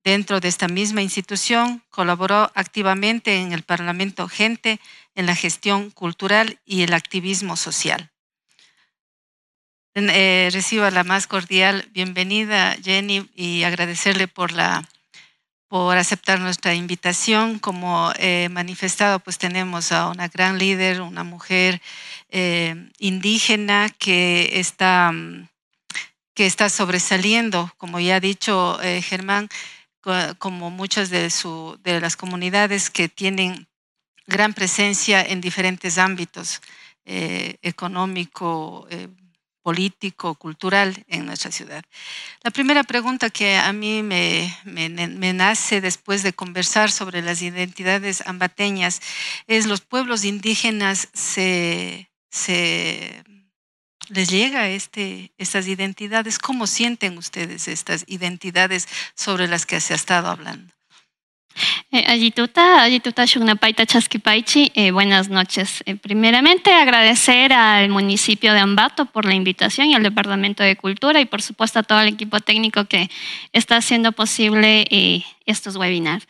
S2: Dentro de esta misma institución colaboró activamente en el Parlamento Gente en la gestión cultural y el activismo social. Eh, reciba la más cordial bienvenida, Jenny, y agradecerle por, la, por aceptar nuestra invitación. Como he manifestado, pues tenemos a una gran líder, una mujer eh, indígena que está, que está sobresaliendo, como ya ha dicho eh, Germán, como muchas de, su, de las comunidades que tienen gran presencia en diferentes ámbitos, económico, político, cultural en nuestra ciudad. La primera pregunta que a mí me, me, nace después de conversar sobre las identidades ambateñas es los pueblos indígenas se, se les llega este, estas identidades. ¿Cómo sienten ustedes estas identidades sobre las que se ha estado hablando?
S4: Eh, Ayituta, Ayituta Shugnapaita Chasquipaichi, eh, buenas noches. Eh, primeramente, agradecer al municipio de Ambato por la invitación y al Departamento de Cultura y, por supuesto, a todo el equipo técnico que está haciendo posible estos webinars.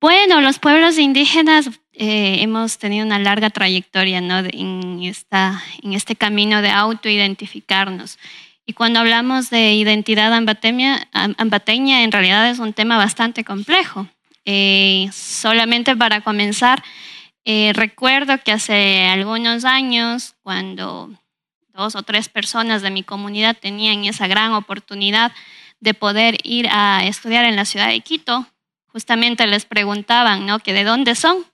S4: Bueno, los pueblos indígenas hemos tenido una larga trayectoria ¿no? en, esta, en este camino de autoidentificarnos. Y cuando hablamos de identidad ambateña, ambateña, en realidad es un tema bastante complejo eh, solamente para comenzar, eh, recuerdo que hace algunos años, cuando dos o tres personas de mi comunidad tenían esa gran oportunidad de poder ir a estudiar en la ciudad de Quito, justamente les preguntaban, ¿no? Que de dónde son.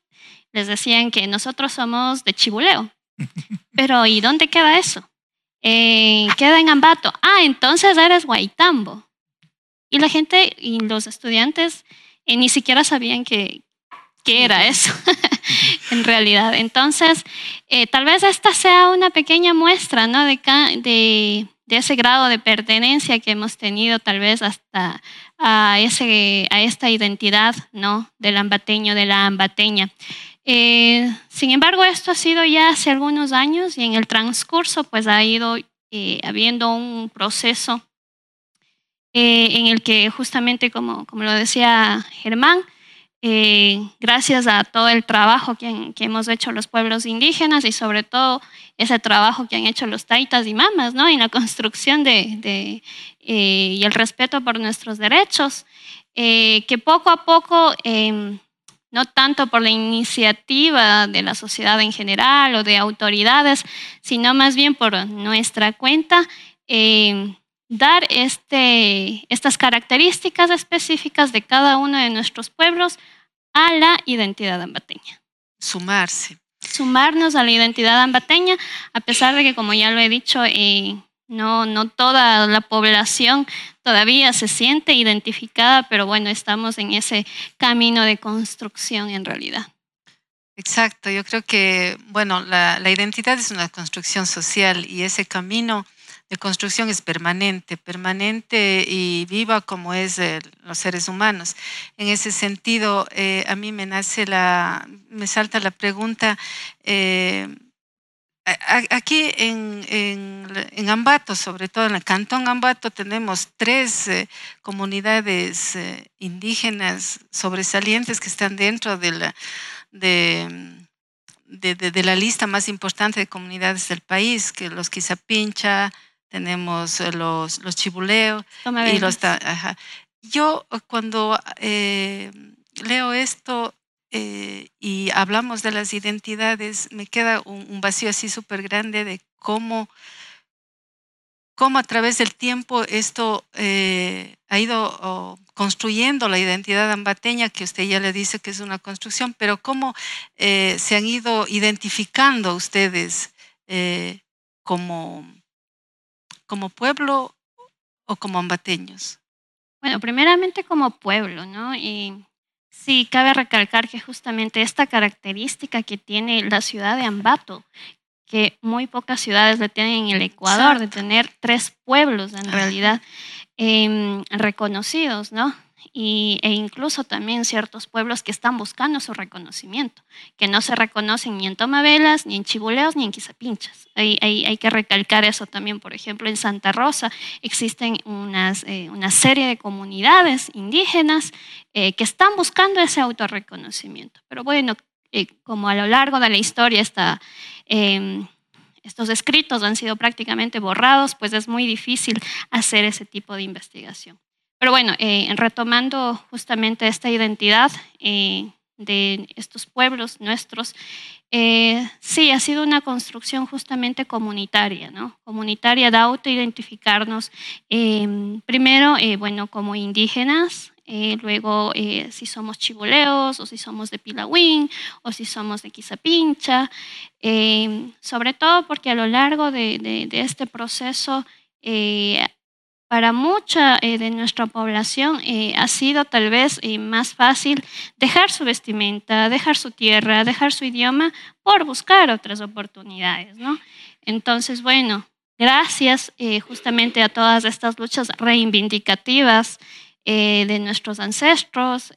S4: Les decían que nosotros somos de Chibuleo. Pero ¿y dónde queda eso? Eh, queda en Ambato. Ah, entonces eres Guaitambo. Y la gente y los estudiantes eh, ni siquiera sabían que, qué era eso en realidad. Entonces, eh, tal vez esta sea una pequeña muestra ¿no? de, de, de, ese grado de pertenencia que hemos tenido tal vez hasta a, ese, a esta identidad ¿no? del ambateño, de la ambateña. Eh, sin embargo, esto ha sido ya hace algunos años y en el transcurso pues ha ido eh, habiendo un proceso eh, en el que justamente, como, como lo decía Germán, gracias a todo el trabajo que, que, hemos hecho los pueblos indígenas y sobre todo ese trabajo que han hecho los taitas y mamas ¿no? en la construcción de, de y el respeto por nuestros derechos, que poco a poco em, no tanto por la iniciativa de la sociedad en general o de autoridades, sino más bien por nuestra cuenta, eh, dar este, estas características específicas de cada uno de nuestros pueblos a la identidad ambateña.
S2: Sumarse.
S4: Sumarnos a la identidad ambateña, a pesar de que, como ya lo he dicho, eh, no, no toda la población todavía se siente identificada, pero bueno, estamos en ese camino de construcción en realidad.
S2: Exacto, yo creo que, bueno, la, identidad es una construcción social y ese camino de construcción es permanente, permanente y viva como es los seres humanos. En ese sentido, eh, a mí me nace la, me salta la pregunta, eh, Aquí en, Ambato, sobre todo en el cantón Ambato, tenemos tres eh, comunidades eh, indígenas sobresalientes que están dentro de la, de, la lista más importante de comunidades del país, que los Quizapincha, tenemos eh, los, los Chibuleo y los... Yo cuando leo esto, eh, y hablamos de las identidades, me queda un, vacío así súper grande de cómo, cómo a través del tiempo esto eh, ha ido construyendo la identidad ambateña, que usted ya le dice que es una construcción, pero cómo eh, se han ido identificando ustedes como, como pueblo o como ambateños.
S4: Bueno, primeramente como pueblo, ¿no? Y Sí, cabe recalcar que justamente esta característica que tiene la ciudad de Ambato, que muy pocas ciudades le tienen en el Ecuador, de tener tres pueblos en realidad em, reconocidos, ¿no? Y, e incluso también ciertos pueblos que están buscando su reconocimiento, que no se reconocen ni en Tomavelas, ni en Chibuleos, ni en Quizapinchas. Hay, hay, que recalcar eso también. Por ejemplo, en Santa Rosa existen unas, eh, una serie de comunidades indígenas eh, que están buscando ese autorreconocimiento. Pero bueno, eh, como a lo largo de la historia em, estos escritos han sido prácticamente borrados, pues es muy difícil hacer ese tipo de investigación. Pero bueno, eh, retomando justamente esta identidad eh, de estos pueblos nuestros, eh, sí, ha sido una construcción justamente comunitaria, ¿no? Comunitaria de autoidentificarnos, primero, bueno, como indígenas, luego si somos chivoleos o si somos de Pilahuín o si somos de Quizapincha, sobre todo porque a lo largo de este proceso para mucha eh, de nuestra población eh, ha sido tal vez eh, más fácil dejar su vestimenta, dejar su tierra, dejar su idioma por buscar otras oportunidades. ¿no? Entonces, bueno, gracias justamente a todas estas luchas reivindicativas de nuestros ancestros,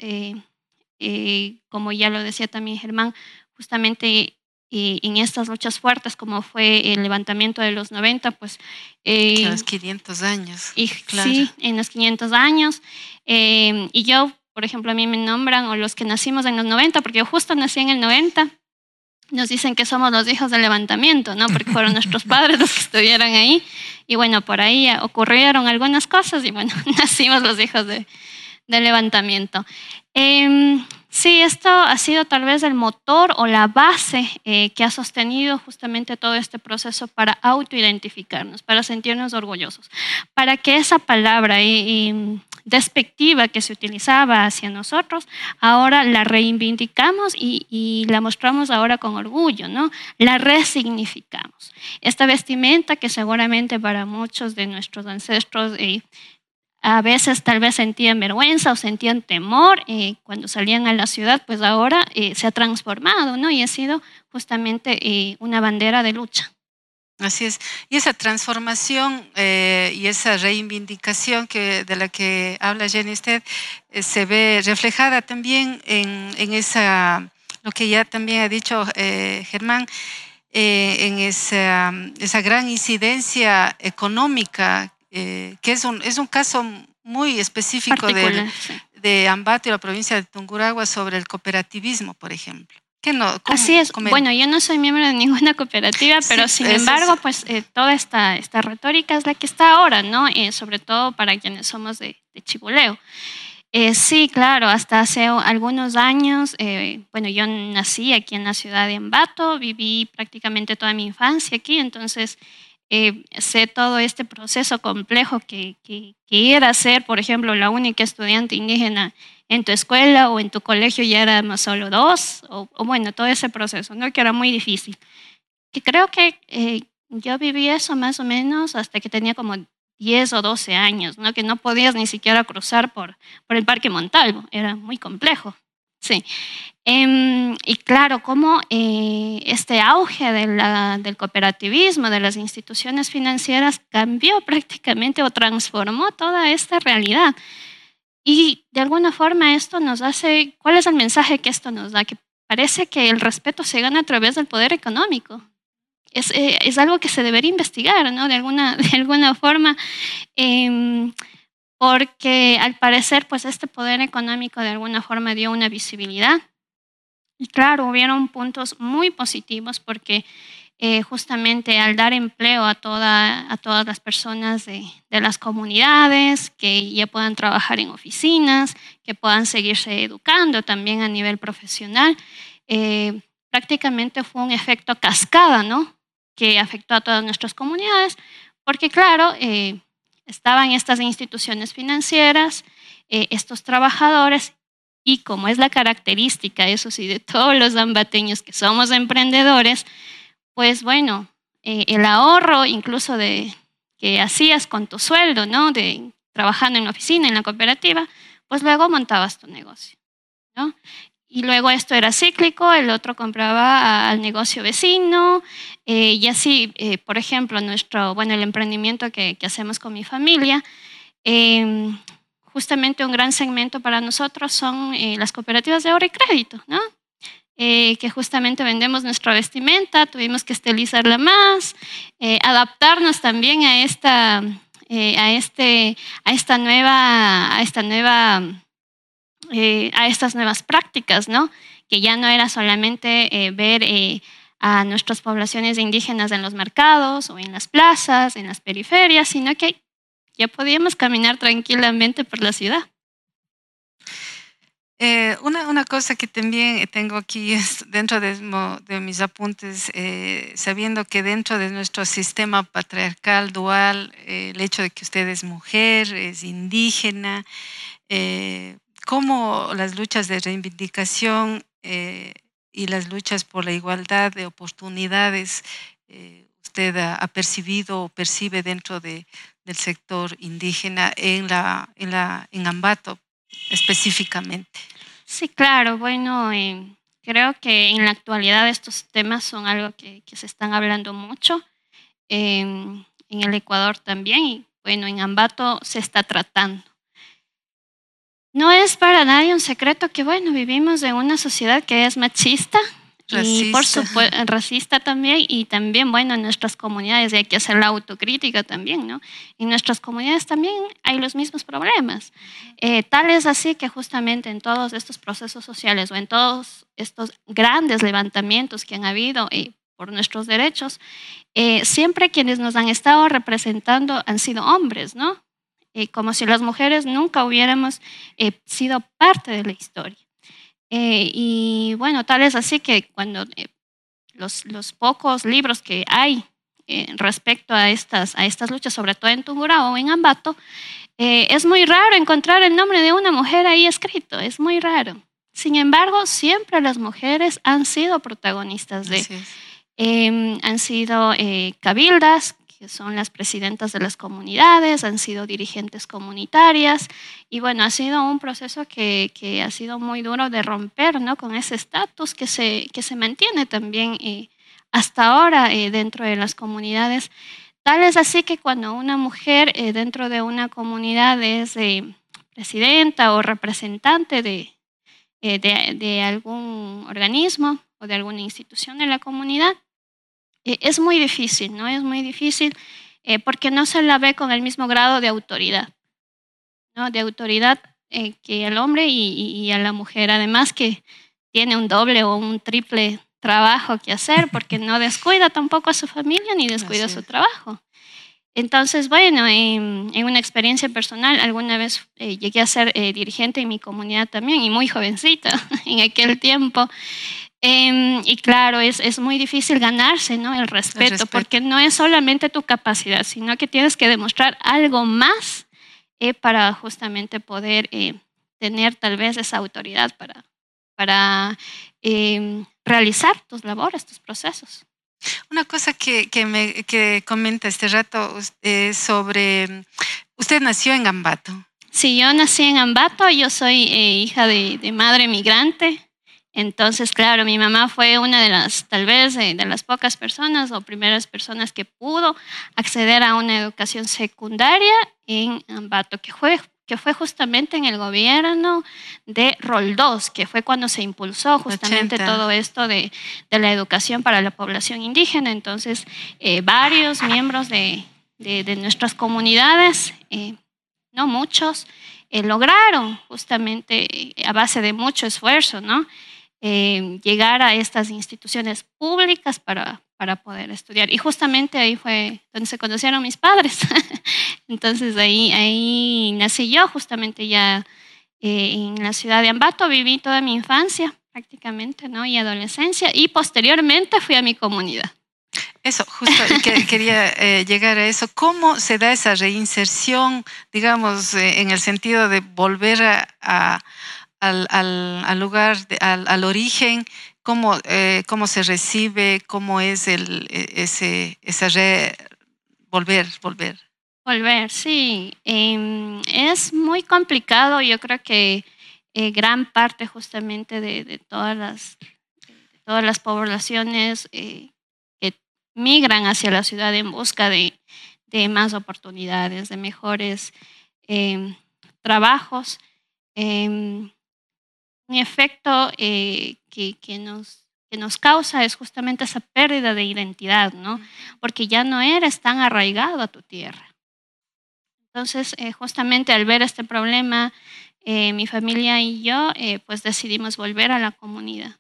S4: como ya lo decía también Germán, justamente y en estas luchas fuertes como fue el levantamiento de los 90, pues...
S2: Eh, en los 500 años.
S4: Y, Sí, en los 500 años. Eh, y yo, por ejemplo, a mí me nombran, o los que nacimos en los 90, porque yo justo nací en el 90, nos dicen que somos los hijos del levantamiento, ¿no? Porque fueron nuestros padres los que estuvieron ahí. Y bueno, por ahí ocurrieron algunas cosas y bueno, nacimos los hijos de, del levantamiento. Eh, Sí, esto ha sido tal vez el motor o la base eh, que ha sostenido justamente todo este proceso para autoidentificarnos, para sentirnos orgullosos, para que esa palabra despectiva que se utilizaba hacia nosotros, ahora la reivindicamos y, la mostramos ahora con orgullo, ¿no? La resignificamos. Esta vestimenta que seguramente para muchos de nuestros ancestros eh, a veces tal vez sentían vergüenza o sentían temor eh, cuando salían a la ciudad, pues ahora eh, se ha transformado, ¿no? Y ha sido justamente eh, una bandera de lucha.
S2: Así es. Y esa transformación y esa reivindicación que, de la que habla Jenny usted se ve reflejada también en, en, esa, lo que ya también ha dicho Germán, en esa, esa gran incidencia económica eh, que es un, es un caso muy específico de Ambato y la provincia de Tunguragua sobre el cooperativismo, por ejemplo.
S4: No, Así es. Bueno, yo no soy miembro de ninguna cooperativa, pero sin embargo, pues eh, toda esta, esta retórica es la que está ahora, ¿no? Eh, sobre todo para quienes somos de, de Chibuleo. sí, claro, hasta hace algunos años, bueno, yo nací aquí en la ciudad de Ambato, viví prácticamente toda mi infancia aquí, entonces eh, sé todo este proceso complejo que, que, era ser, por ejemplo, la única estudiante indígena en tu escuela o en tu colegio ya éramos solo dos, o, bueno, todo ese proceso, ¿no? que era muy difícil. Que creo que eh, yo viví eso más o menos hasta que tenía como 10 o 12 años, ¿no? que no podías ni siquiera cruzar por, por el Parque Montalvo, era muy complejo. Sí. Em, y claro, cómo eh, este auge del cooperativismo, de las instituciones financieras, cambió prácticamente o transformó toda esta realidad. Y de alguna forma esto nos hace, ¿cuál es el mensaje que esto nos da? Que parece que el respeto se gana a través del poder económico. Es, eh, es algo que se debería investigar, ¿no? De alguna, de alguna forma. Porque al parecer pues este poder económico de alguna forma dio una visibilidad. Y claro, hubieron puntos muy positivos porque eh, justamente al dar empleo a, toda, a todas las personas de, las comunidades, que ya puedan trabajar en oficinas, que puedan seguirse educando también a nivel profesional, eh, prácticamente fue un efecto cascada, ¿no? Que afectó a todas nuestras comunidades, porque claro, eh, estaban estas instituciones financieras, eh, estos trabajadores, y como es la característica, eso sí, de todos los zambateños que somos emprendedores, pues bueno, eh, el ahorro incluso de que hacías con tu sueldo, ¿no? De trabajando en la oficina, en la cooperativa, pues luego montabas tu negocio, ¿no? Y luego esto era cíclico, el otro compraba al negocio vecino, eh, y así, eh, por ejemplo, nuestro, bueno, el emprendimiento que, hacemos con mi familia, em, justamente un gran segmento para nosotros son eh, las cooperativas de ahorro y crédito, ¿no? que justamente vendemos nuestra vestimenta, tuvimos que estilizarla más, adaptarnos también a esta, a este, a esta nueva, a esta nueva eh, a estas nuevas prácticas, ¿no? Que ya no era solamente eh, ver eh, a nuestras poblaciones indígenas en los mercados o en las plazas, en las periferias, sino que ya podíamos caminar tranquilamente por la ciudad.
S2: una, cosa que también tengo aquí es dentro de, de mis apuntes, sabiendo que dentro de nuestro sistema patriarcal dual, el hecho de que usted es mujer, es indígena, cómo las luchas de reivindicación eh, y las luchas por la igualdad de oportunidades eh, usted ha, percibido o percibe dentro de, del sector indígena en, la, en, la, en Ambato específicamente.
S4: Sí, claro. Bueno, eh, creo que en la actualidad estos temas son algo que, que se están hablando mucho. en el Ecuador también y bueno, en Ambato se está tratando. No es para nadie un secreto que, bueno, vivimos en una sociedad que es machista, y por supuesto racista también y también bueno en nuestras comunidades y hay que hacer la autocrítica también no en nuestras comunidades también hay los mismos problemas. Eh, tal es así que justamente en todos estos procesos sociales o en todos estos grandes levantamientos que han habido eh, por nuestros derechos eh, siempre quienes nos han estado representando han sido hombres no eh, como si las mujeres nunca hubiéramos eh, sido parte de la historia. Eh, y bueno, tal es así que cuando eh, los, los, pocos libros que hay eh, respecto a estas, a estas luchas, sobre todo en Tungurahua o en Ambato, es muy raro encontrar el nombre de una mujer ahí escrito, es muy raro. Sin embargo, siempre las mujeres han sido protagonistas de, em, han sido cabildas, que son las presidentas de las comunidades, han sido dirigentes comunitarias y bueno, ha sido un proceso que, que ha sido muy duro de romper ¿no? con ese estatus que se, que se mantiene también eh, hasta ahora eh, dentro de las comunidades. Tal es así que cuando una mujer eh, dentro de una comunidad es presidenta o representante de, de, de algún organismo o de alguna institución de la comunidad, eh, es muy difícil, ¿no? Es muy difícil eh, porque no se la ve con el mismo grado de autoridad, ¿no? De autoridad eh, que al hombre y, a la mujer, además que tiene un doble o un triple trabajo que hacer porque no descuida tampoco a su familia ni descuida su trabajo. Entonces, bueno, en, una experiencia personal, alguna vez llegué a ser dirigente en mi comunidad también y muy jovencita en aquel tiempo. Em, y claro, es, es, muy difícil ganarse ¿no? el, respeto, porque no es solamente tu capacidad, sino que tienes que demostrar algo más eh, para justamente poder eh, tener tal vez esa autoridad para, para em, realizar tus labores, tus procesos.
S2: Una cosa que, que, me, que comenta este rato eh, sobre, usted nació en Ambato.
S4: Sí, yo nací en Ambato, yo soy hija de, de madre migrante. Entonces, claro, mi mamá fue una de las, tal vez, de las pocas personas o primeras personas que pudo acceder a una educación secundaria en Ambato, que fue, que fue justamente en el gobierno de Roldós, que fue cuando se impulsó justamente todo esto de, de, la educación para la población indígena. Entonces, eh, varios miembros de, de, nuestras comunidades, eh, no muchos, eh, lograron justamente a base de mucho esfuerzo, ¿no? Eh, llegar a estas instituciones públicas para, para poder estudiar. Y justamente ahí fue donde se conocieron mis padres. Entonces ahí, ahí nací yo, justamente ya eh, en la ciudad de Ambato, viví toda mi infancia prácticamente, ¿no? Y adolescencia, y posteriormente fui a mi comunidad.
S2: Eso, justo quería eh, llegar a eso. ¿Cómo se da esa reinserción, digamos, en el sentido de volver a al, al, lugar, al, al, origen, cómo, eh, cómo se recibe, cómo es el, e, ese, esa re, volver, volver.
S4: Volver, sí. Em, es muy complicado. Yo creo que eh, gran parte justamente de, de, todas, las, de todas las poblaciones eh, que migran hacia la ciudad en busca de, de más oportunidades, de mejores em, trabajos. Em, un efecto eh, que, que, nos, que nos causa es justamente esa pérdida de identidad, ¿no? Porque ya no eres tan arraigado a tu tierra. Entonces, eh, justamente al ver este problema, eh, mi familia y yo, pues decidimos volver a la comunidad.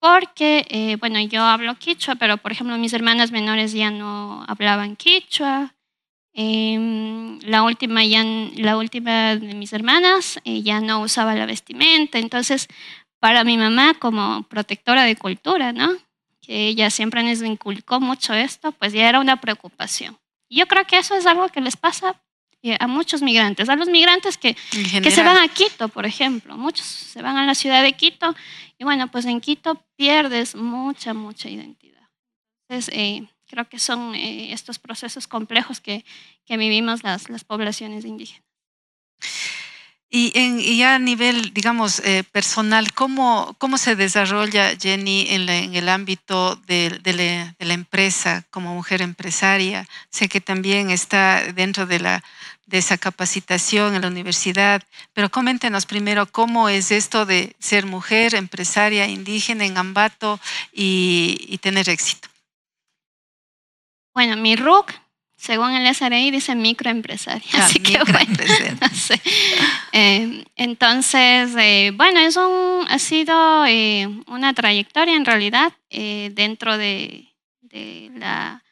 S4: Porque, bueno, yo hablo quichua, pero por ejemplo mis hermanas menores ya no hablaban quichua. Em, la, última ya, la última de mis hermanas eh, ya no usaba la vestimenta, entonces para mi mamá como protectora de cultura, ¿no? que ella siempre nos inculcó mucho esto, pues ya era una preocupación. Yo creo que eso es algo que les pasa eh, a muchos migrantes, a los migrantes que, que se van a Quito, por ejemplo. Muchos se van a la ciudad de Quito y bueno, pues en Quito pierdes mucha, mucha identidad. Entonces, eh, creo que son eh, estos procesos complejos que, que vivimos las, las, poblaciones indígenas.
S2: Y, en, ya a nivel, digamos, eh, personal, ¿cómo, ¿cómo se desarrolla Jenny en, en el ámbito de, de, la, de, la, empresa como mujer empresaria? Sé que también está dentro de, la, de esa capacitación en la universidad, pero coméntenos primero cómo es esto de ser mujer empresaria indígena en Ambato y, y tener éxito.
S4: Bueno, mi RUC, según el SRI, dice microempresaria. Ah, así que bueno. Eh, entonces, eh, bueno, es un, ha sido eh, una trayectoria en realidad dentro de, la,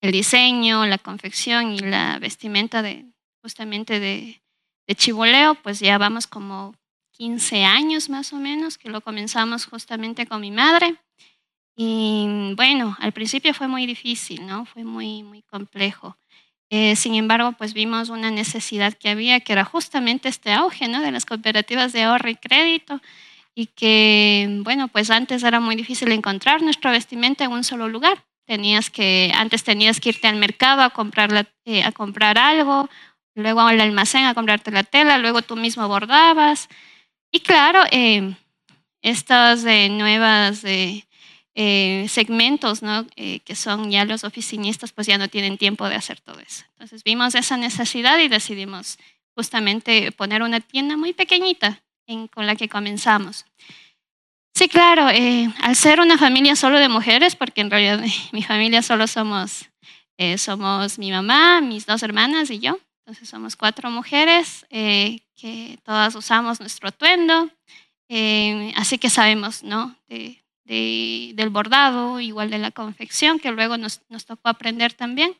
S4: el diseño, la confección y la vestimenta de justamente de, de Chiboleo, pues ya vamos como 15 años más o menos, que lo comenzamos justamente con mi madre. Y bueno, al principio fue muy difícil, ¿no? Fue muy, muy complejo. Eh, sin embargo, pues vimos una necesidad que había, que era justamente este auge, ¿no? De las cooperativas de ahorro y crédito y que, bueno, pues antes era muy difícil encontrar nuestra vestimenta en un solo lugar. Tenías que, antes tenías que irte al mercado a comprar, eh, a comprar algo, luego al almacén a comprarte la tela, luego tú mismo bordabas. Y claro, eh, estas nuevas segmentos, ¿no? Eh, que son ya los oficinistas, pues ya no tienen tiempo de hacer todo eso. Entonces vimos esa necesidad y decidimos justamente poner una tienda muy pequeñita con la que comenzamos. Sí, claro, eh, al ser una familia solo de mujeres, porque en realidad mi familia solo somos, somos mi mamá, mis dos hermanas y yo, entonces somos cuatro mujeres que todas usamos nuestro atuendo, así que sabemos, ¿no? De, del bordado, igual de la confección, que luego nos, tocó aprender también.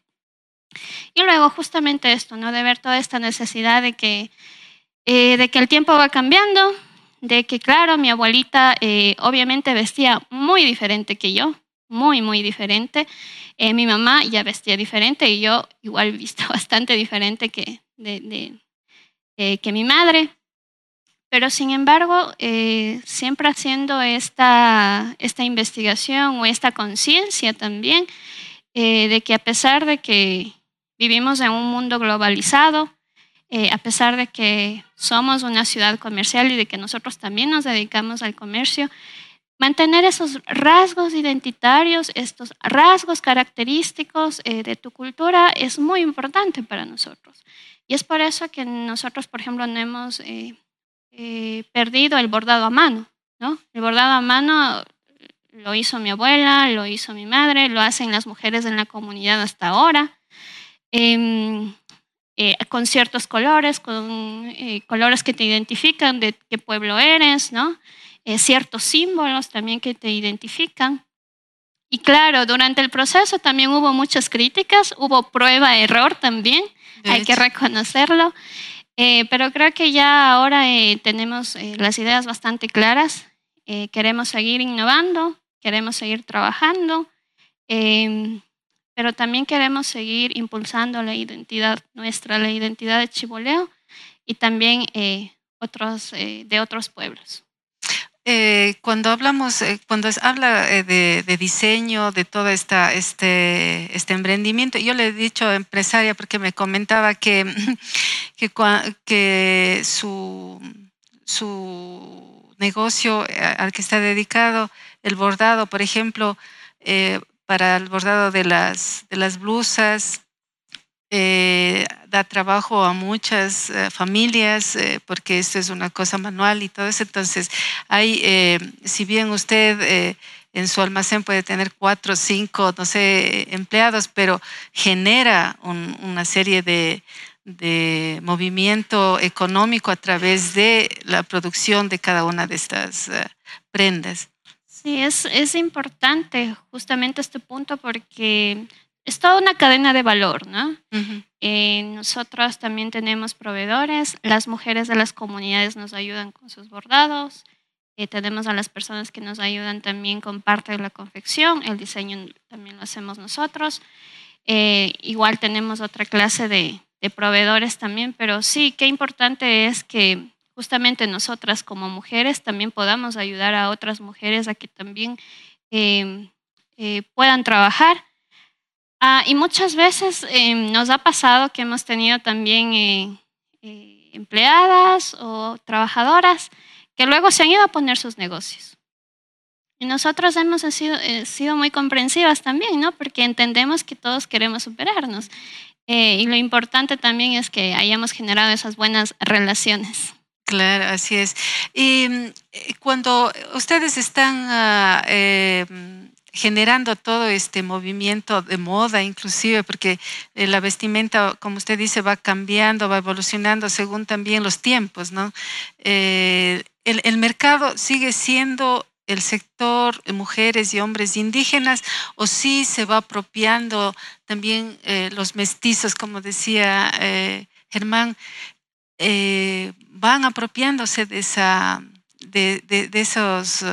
S4: Y luego justamente esto, ¿no? de ver toda esta necesidad de que, eh, de que el tiempo va cambiando, de que, claro, mi abuelita eh, obviamente vestía muy diferente que yo, muy, muy diferente. Eh, mi mamá ya vestía diferente y yo igual visto bastante diferente que, que mi madre. Pero sin embargo, eh, siempre haciendo esta, esta investigación o esta conciencia también eh, de que a pesar de que vivimos en un mundo globalizado, eh, a pesar de que somos una ciudad comercial y de que nosotros también nos dedicamos al comercio, mantener esos rasgos identitarios, estos rasgos característicos de tu cultura es muy importante para nosotros. Y es por eso que nosotros, por ejemplo, no hemos eh, perdido el bordado a mano. ¿no? El bordado a mano lo hizo mi abuela, lo hizo mi madre, lo hacen las mujeres en la comunidad hasta ahora, em, eh, con ciertos colores, con eh, colores que te identifican de qué pueblo eres, ¿no? ciertos símbolos también que te identifican. Y claro, durante el proceso también hubo muchas críticas, hubo prueba-error también, hay que reconocerlo. Eh, pero creo que ya ahora eh, tenemos eh, las ideas bastante claras. queremos seguir innovando, queremos seguir trabajando, em, pero también queremos seguir impulsando la identidad nuestra, la identidad de Chiboleo y también otros, de otros pueblos.
S2: Eh, cuando hablamos, eh, cuando habla eh, de, diseño, de todo este, este emprendimiento, yo le he dicho empresaria porque me comentaba que, su, negocio al que está dedicado, el bordado, por ejemplo, para el bordado de las blusas, eh, da trabajo a muchas eh, familias eh, porque esto es una cosa manual y todo eso. Entonces, hay, si bien usted en su almacén puede tener cuatro cinco, no sé, empleados, pero genera una serie de, de, movimiento económico a través de la producción de cada una de estas prendas.
S4: Sí, es, es importante justamente este punto porque es toda una cadena de valor, ¿no? Eh, nosotros también tenemos proveedores, las mujeres de las comunidades nos ayudan con sus bordados, eh, tenemos a las personas que nos ayudan también con parte de la confección, el diseño también lo hacemos nosotros. Eh, igual tenemos otra clase de, proveedores también, pero sí, qué importante es que justamente nosotras como mujeres también podamos ayudar a otras mujeres a que también puedan trabajar Ah, y muchas veces eh, nos ha pasado que hemos tenido también eh, eh, empleadas o trabajadoras que luego se han ido a poner sus negocios. Y nosotros hemos sido, sido muy comprensivas también, ¿no? Porque entendemos que todos queremos superarnos. y lo importante también es que hayamos generado esas buenas relaciones.
S2: Claro, así es. Y cuando ustedes están ah, generando todo este movimiento de moda inclusive, porque eh, la vestimenta, como usted dice, va cambiando, va evolucionando según también los tiempos, ¿no? Eh, el, mercado sigue siendo el sector mujeres y hombres indígenas o sí se va apropiando también eh, los mestizos, como decía Germán, van apropiándose de, esa, de, esos,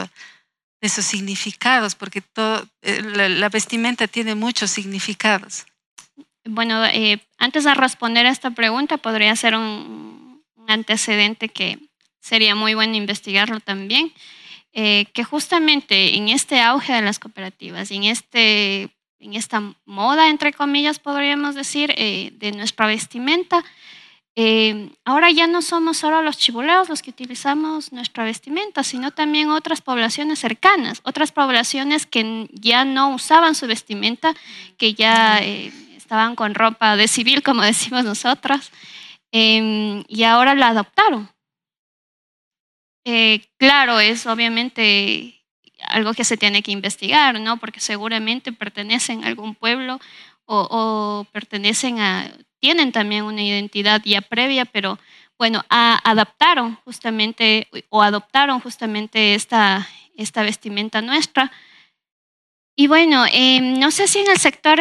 S2: de esos significados, porque todo, eh, la, vestimenta tiene muchos significados.
S4: Bueno, antes de responder a esta pregunta, podría ser un antecedente que sería muy bueno investigarlo también. Eh, que justamente en este auge de las cooperativas en, este, en esta moda, entre comillas, podríamos decir, eh, de nuestra vestimenta, eh, ahora ya no somos solo los chiboleos los que utilizamos nuestra vestimenta, sino también otras poblaciones cercanas, otras poblaciones que ya no usaban su vestimenta, que ya estaban con ropa de civil, como decimos nosotras, y ahora la adoptaron. Eh, claro, es obviamente algo que se tiene que investigar, ¿no? Porque seguramente pertenecen a algún pueblo o, pertenecen a, tienen también una identidad ya previa, pero bueno, adaptaron justamente o adoptaron justamente esta, esta vestimenta nuestra. Y bueno, eh, no sé si en el sector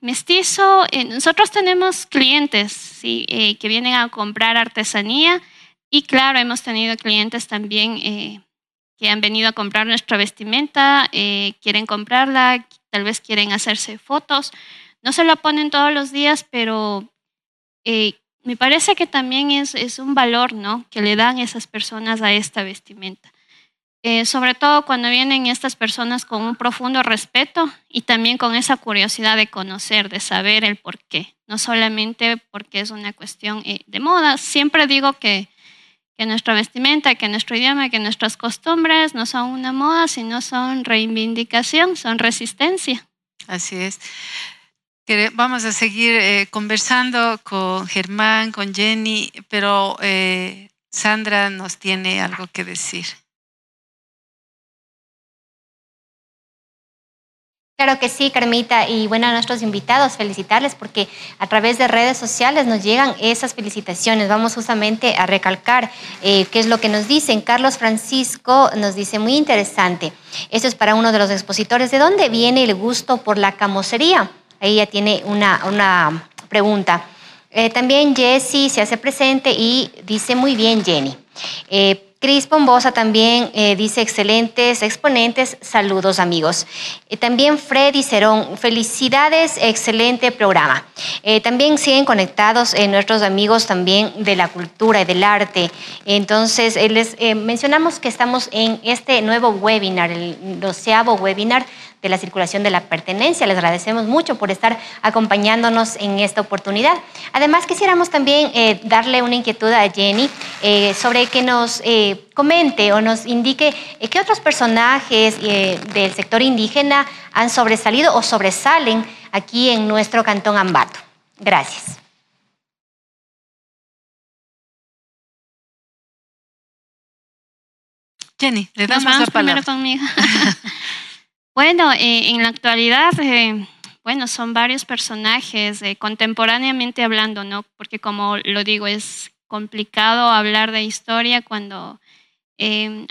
S4: mestizo, eh, nosotros tenemos clientes ¿sí? que vienen a comprar artesanía y claro, hemos tenido clientes también eh, que han venido a comprar nuestra vestimenta, eh, quieren comprarla, tal vez quieren hacerse fotos. No se la ponen todos los días, pero eh, me parece que también es, es, un valor ¿no? que le dan esas personas a esta vestimenta. sobre todo cuando vienen estas personas con un profundo respeto y también con esa curiosidad de conocer, de saber el por qué, no solamente porque es una cuestión de moda. Siempre digo que que nuestra vestimenta, que nuestro idioma, que nuestras costumbres no son una moda, sino son reivindicación, son resistencia.
S2: Así es. Vamos a seguir eh, conversando con Germán, con Jenny, pero eh, Sandra nos tiene algo que decir.
S1: Claro que sí, Carmita, y bueno, a nuestros invitados, felicitarles porque a través de redes sociales nos llegan esas felicitaciones. Vamos justamente a recalcar eh, qué es lo que nos dicen. Carlos Francisco nos dice, muy interesante, esto es para uno de los expositores, ¿de dónde viene el gusto por la camosería? Ya tiene una, una pregunta. Eh, también Jessie se hace presente y dice, muy bien, Jenny. Eh, Cris Pombosa también eh, dice excelentes exponentes, saludos amigos. Eh, también Freddy Cerón, felicidades, excelente programa. Eh, también siguen conectados nuestros amigos también de la cultura y del arte. Entonces, les mencionamos que estamos en este nuevo webinar, el doceavo webinar de la circulación de la pertenencia. Les agradecemos mucho por estar acompañándonos en esta oportunidad. Además, quisiéramos también eh, darle una inquietud a Jenny eh, sobre que nos eh, comente o nos indique qué otros personajes del sector indígena han sobresalido o sobresalen aquí en nuestro cantón Ambato. Gracias.
S2: Jenny, le damos la palabra.
S4: Conmigo. Bueno, eh, en la actualidad, eh, bueno, son varios personajes eh, contemporáneamente hablando, ¿no? Porque como lo digo, es complicado hablar de historia cuando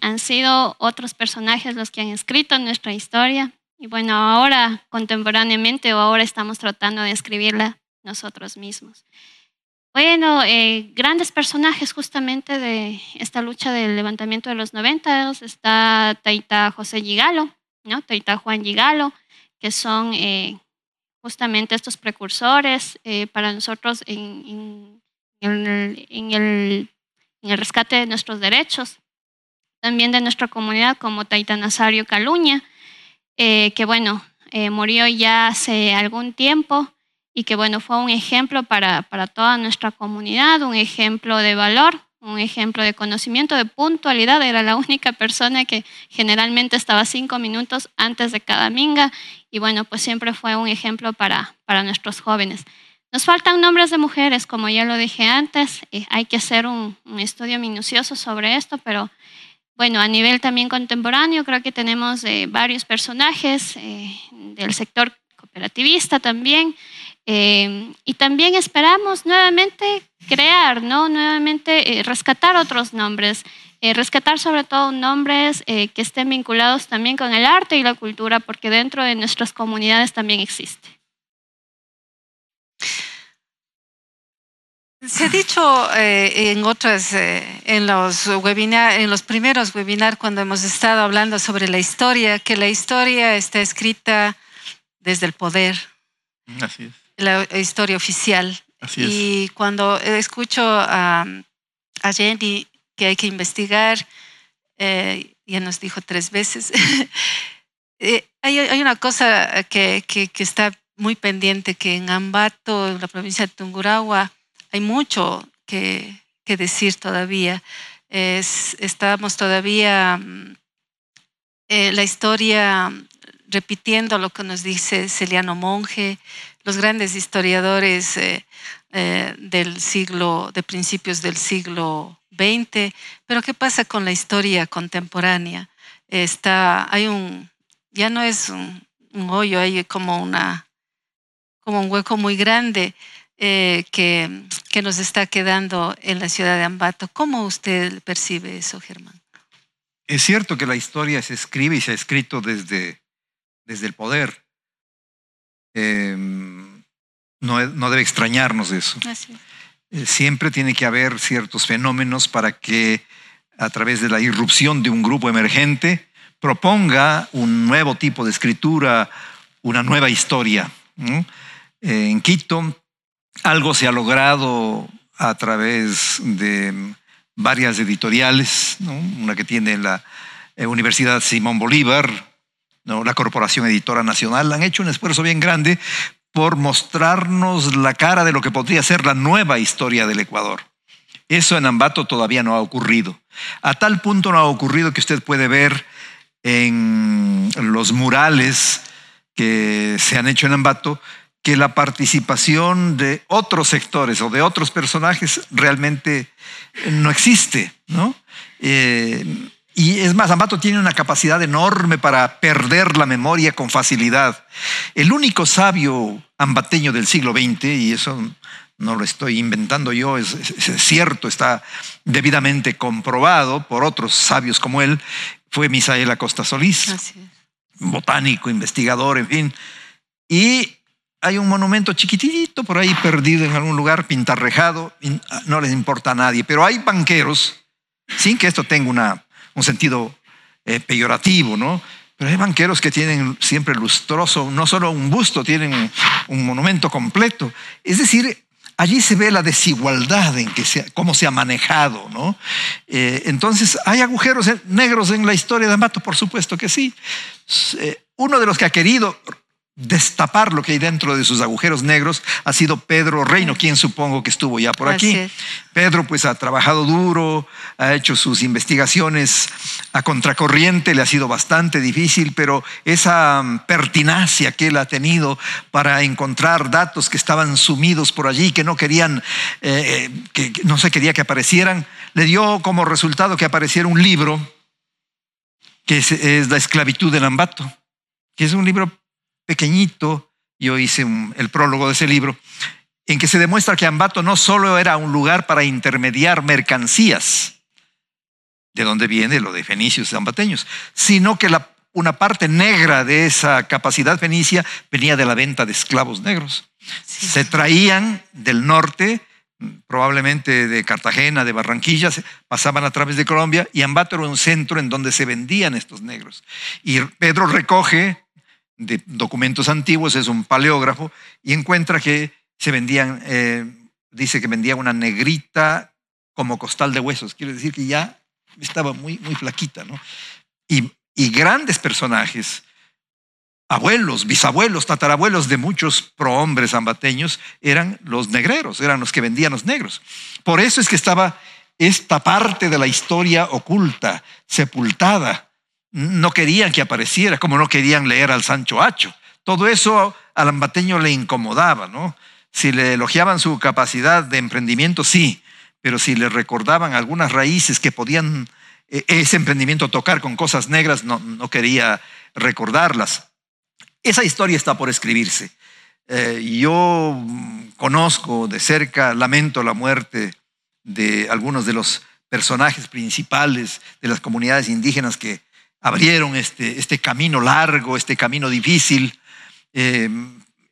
S4: han sido otros personajes los que han escrito nuestra historia. Y bueno, ahora contemporáneamente o ahora estamos tratando de escribirla nosotros mismos. Bueno, grandes personajes justamente de esta lucha del levantamiento de los 90 está Taita José Gigalo, ¿no? Taita Juan Gigalo, que son eh, justamente estos precursores eh, para nosotros en, el, rescate de nuestros derechos, también de nuestra comunidad como Taita Nazario Caluña, eh, que bueno, murió ya hace algún tiempo y que bueno, fue un ejemplo para, para toda nuestra comunidad, un ejemplo de valor un ejemplo de conocimiento, de puntualidad. Era la única persona que generalmente estaba cinco minutos antes de cada minga y bueno, pues siempre fue un ejemplo para, para nuestros jóvenes. Nos faltan nombres de mujeres, como ya lo dije antes, hay que hacer un, estudio minucioso sobre esto, pero bueno, a nivel también contemporáneo creo que tenemos eh, varios personajes eh, del sector cooperativista también, eh, y también esperamos nuevamente crear, ¿no? nuevamente eh, rescatar otros nombres, eh, rescatar sobre todo nombres que estén vinculados también con el arte y la cultura, porque dentro de nuestras comunidades también existe.
S2: Se ha dicho eh, en otras, eh, en los webinar, en los primeros webinars cuando hemos estado hablando sobre la historia, que la historia está escrita desde el poder.
S3: Así es.
S2: La historia oficial.
S3: Así es.
S2: Y cuando escucho a, a Jenny que hay que investigar, eh, ya nos dijo tres veces, hay, hay, una cosa que, que, que está muy pendiente, que en Ambato, en la provincia de Tungurahua, hay mucho que, que decir todavía. Es, estamos todavía mm, eh, la historia repitiendo lo que nos dice Celiano Monge, los grandes historiadores eh, eh, del siglo, de principios del siglo XX. Pero ¿qué pasa con la historia contemporánea? Está, hay un, ya no es un, hoyo, hay como una, como un hueco muy grande eh, que, que, nos está quedando en la ciudad de Ambato. ¿Cómo usted percibe eso, Germán?
S3: Es cierto que la historia se escribe y se ha escrito desde, desde el poder. Eh, no, no, debe extrañarnos eso.
S2: Así.
S3: Eh, siempre tiene que haber ciertos fenómenos para que a través de la irrupción de un grupo emergente proponga un nuevo tipo de escritura, una nueva historia. ¿no? en Quito algo se ha logrado a través de varias editoriales, ¿no? una que tiene la eh, Universidad Simón Bolívar, ¿no? la Corporación Editora Nacional, han hecho un esfuerzo bien grande por mostrarnos la cara de lo que podría ser la nueva historia del Ecuador. Eso en Ambato todavía no ha ocurrido. A tal punto no ha ocurrido que usted puede ver en los murales que se han hecho en Ambato que la participación de otros sectores o de otros personajes realmente no existe, ¿no? Eh, y es más, Ambato tiene una capacidad enorme para perder la memoria con facilidad. El único sabio ambateño del siglo XX, y eso no lo estoy inventando yo, es, es, es cierto, está debidamente comprobado por otros sabios como él, fue Misael Acosta Solís, botánico, investigador, en fin. Y hay un monumento chiquitito por ahí perdido en algún lugar, pintarrejado, no les importa a nadie, pero hay banqueros, sin que esto tenga una, un sentido eh, peyorativo, ¿no? Pero hay banqueros que tienen siempre lustroso, no solo un busto, tienen un, monumento completo. Es decir, allí se ve la desigualdad en que se, cómo se ha manejado, ¿no? Eh, entonces, ¿hay agujeros negros en la historia de Amato? Por supuesto que sí. Eh, uno de los que ha querido destapar lo que hay dentro de sus agujeros negros ha sido Pedro Reino, quien supongo que estuvo ya por aquí. Pedro pues ha trabajado duro, ha hecho sus investigaciones a contracorriente, le ha sido bastante difícil, pero esa mm, pertinacia que él ha tenido para encontrar datos que estaban sumidos por allí, que no querían, eh, que no se quería que aparecieran, le dio como resultado que apareciera un libro que es, es La esclavitud del Ambato, que es un libro pequeñito, yo hice un, el prólogo de ese libro, en que se demuestra que Ambato no solo era un lugar para intermediar mercancías, de donde viene lo de fenicios y ambateños, sino que la, una parte negra de esa capacidad fenicia venía de la venta de esclavos negros.
S2: Sí.
S3: Se traían del norte, probablemente de Cartagena, de Barranquilla, pasaban a través de Colombia y Ambato era un centro en donde se vendían estos negros. Y Pedro recoge de documentos antiguos, es un paleógrafo, y encuentra que se vendían, eh, dice que vendía una negrita como costal de huesos, quiere decir que ya estaba muy, muy flaquita, ¿no? Y, y grandes personajes, abuelos, bisabuelos, tatarabuelos de muchos prohombres ambateños eran los negreros, eran los que vendían los negros. Por eso es que estaba esta parte de la historia oculta, sepultada, no querían que apareciera, como no querían leer al Sancho Hacho. Todo eso al ambateño le incomodaba, ¿no? Si le elogiaban su capacidad de emprendimiento, sí, pero si le recordaban algunas raíces que podían eh, ese emprendimiento tocar con cosas negras, no, no quería recordarlas. Esa historia está por escribirse. Eh, yo conozco de cerca, lamento la muerte de algunos de los personajes principales de las comunidades indígenas que abrieron este, este camino largo, este camino difícil, eh,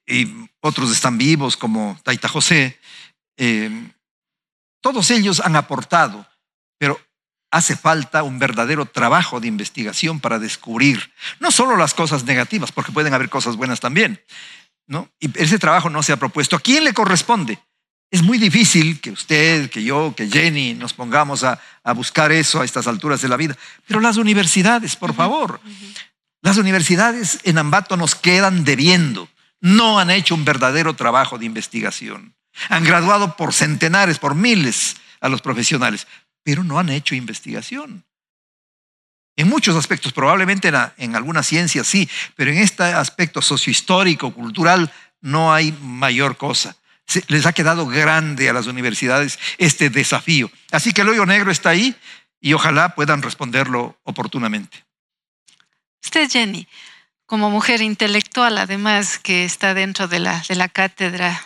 S3: y otros están vivos como Taita José, eh, Todos ellos han aportado, pero hace falta un verdadero trabajo de investigación para descubrir no solo las cosas negativas, porque pueden haber cosas buenas también, ¿no? Y ese trabajo no se ha propuesto. ¿A quién le corresponde? Es muy difícil que usted, que yo, que Jenny nos pongamos a, buscar eso a estas alturas de la vida, pero las universidades, por favor, las universidades en Ambato nos quedan debiendo, no han hecho un verdadero trabajo de investigación. Han graduado por centenares, por miles a los profesionales, pero no han hecho investigación. En muchos aspectos, probablemente en, algunas ciencias sí, pero en este aspecto sociohistórico, cultural, no hay mayor cosa. Les ha quedado grande a las universidades este desafío. Así que el hoyo negro está ahí y ojalá puedan responderlo oportunamente.
S2: Usted, Jenny, como mujer intelectual, además que está dentro de la, de la cátedra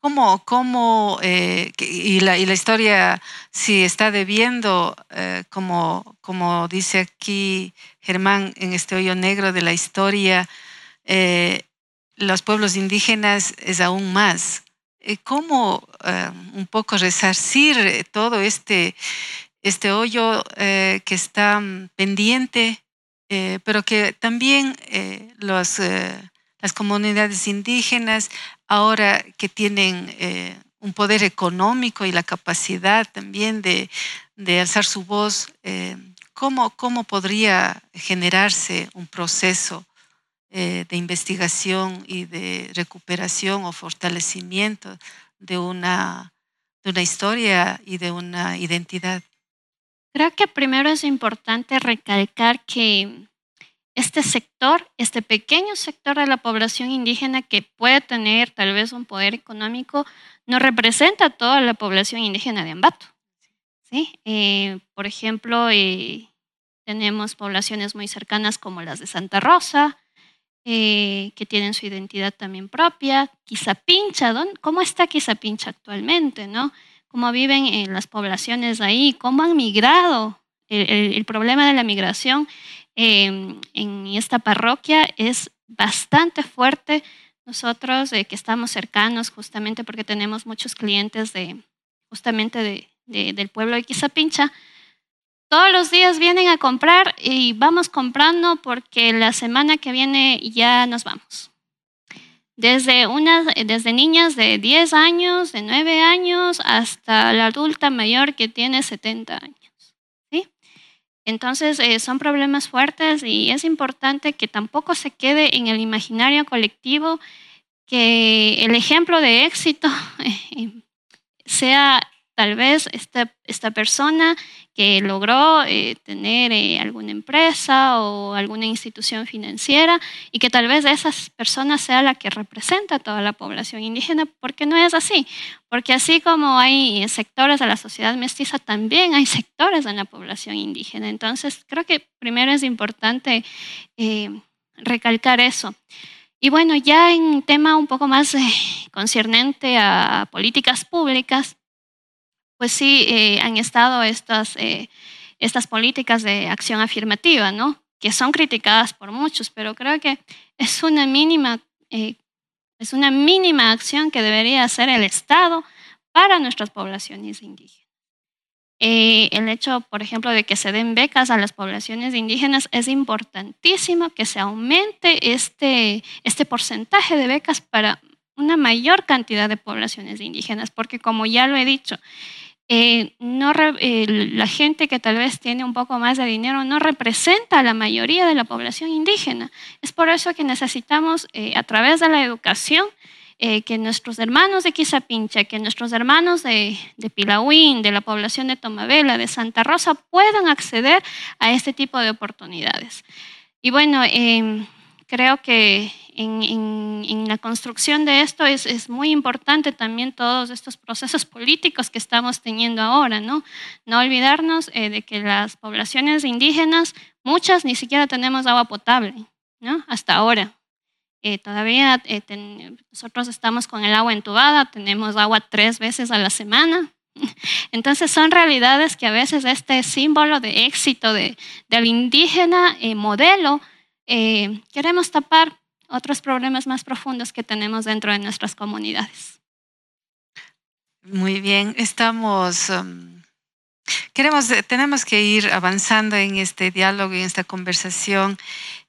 S2: ¿Cómo, cómo eh, y, la, y, la, historia si está debiendo, eh, como, como dice aquí Germán en este hoyo negro de la historia, eh, los pueblos indígenas es aún más? ¿Cómo un poco resarcir todo este, este hoyo que está pendiente, pero que también los las comunidades indígenas, ahora que tienen eh, un poder económico y la capacidad también de, alzar su voz, eh, ¿cómo, podría generarse un proceso eh, de investigación y de recuperación o fortalecimiento de una, de una historia y de una identidad?
S4: Creo que primero es importante recalcar que este sector, este pequeño sector de la población indígena que puede tener tal vez un poder económico, no representa a toda la población indígena de Ambato. ¿sí? Eh, por ejemplo, eh, tenemos poblaciones muy cercanas como las de Santa Rosa, eh, que tienen su identidad también propia. Quizapincha, ¿cómo está Quizapincha actualmente? ¿no? ¿Cómo viven en las poblaciones ahí? ¿Cómo han migrado? el problema de la migración Em, en esta parroquia es bastante fuerte. Nosotros eh, que estamos cercanos justamente porque tenemos muchos clientes de justamente del pueblo de Quizapincha, todos los días vienen a comprar y vamos comprando porque la semana que viene ya nos vamos. Desde, desde niñas de 10 años, de 9 años, hasta la adulta mayor que tiene 70 años. Entonces, eh, son problemas fuertes y es importante que tampoco se quede en el imaginario colectivo que el ejemplo de éxito eh, sea tal vez esta, esta persona que logró eh, tener eh, alguna empresa o alguna institución financiera y que tal vez esa persona sea la que representa a toda la población indígena, porque no es así, porque así como hay sectores de la sociedad mestiza, también hay sectores de la población indígena. Entonces, creo que primero es importante eh, recalcar eso. Y bueno, ya en tema un poco más concernente a políticas públicas, pues sí eh, han estado estas, eh, estas políticas de acción afirmativa, ¿no? que son criticadas por muchos, pero creo que es una mínima, eh, es una mínima acción que debería hacer el Estado para nuestras poblaciones indígenas. el hecho, por ejemplo, de que se den becas a las poblaciones indígenas es importantísimo que se aumente este, este porcentaje de becas para una mayor cantidad de poblaciones indígenas, porque como ya lo he dicho, eh, no, la gente que tal vez tiene un poco más de dinero no representa a la mayoría de la población indígena. Es por eso que necesitamos, eh, a través de la educación, eh, que nuestros hermanos de Quizapincha, que nuestros hermanos de, de Pilahuín, de la población de Tomabela, de Santa Rosa, puedan acceder a este tipo de oportunidades. Y bueno, em, creo que en, la construcción de esto es, muy importante también todos estos procesos políticos que estamos teniendo ahora, ¿no? No olvidarnos eh, de que las poblaciones indígenas, muchas ni siquiera tenemos agua potable, ¿no? Hasta ahora. Eh, todavía eh, nosotros estamos con el agua entubada, tenemos agua tres veces a la semana. Entonces son realidades que a veces este símbolo de éxito de, del indígena modelo queremos tapar otros problemas más profundos que tenemos dentro de nuestras comunidades.
S2: Muy bien, estamos... Um, queremos, tenemos que ir avanzando en este diálogo, en esta conversación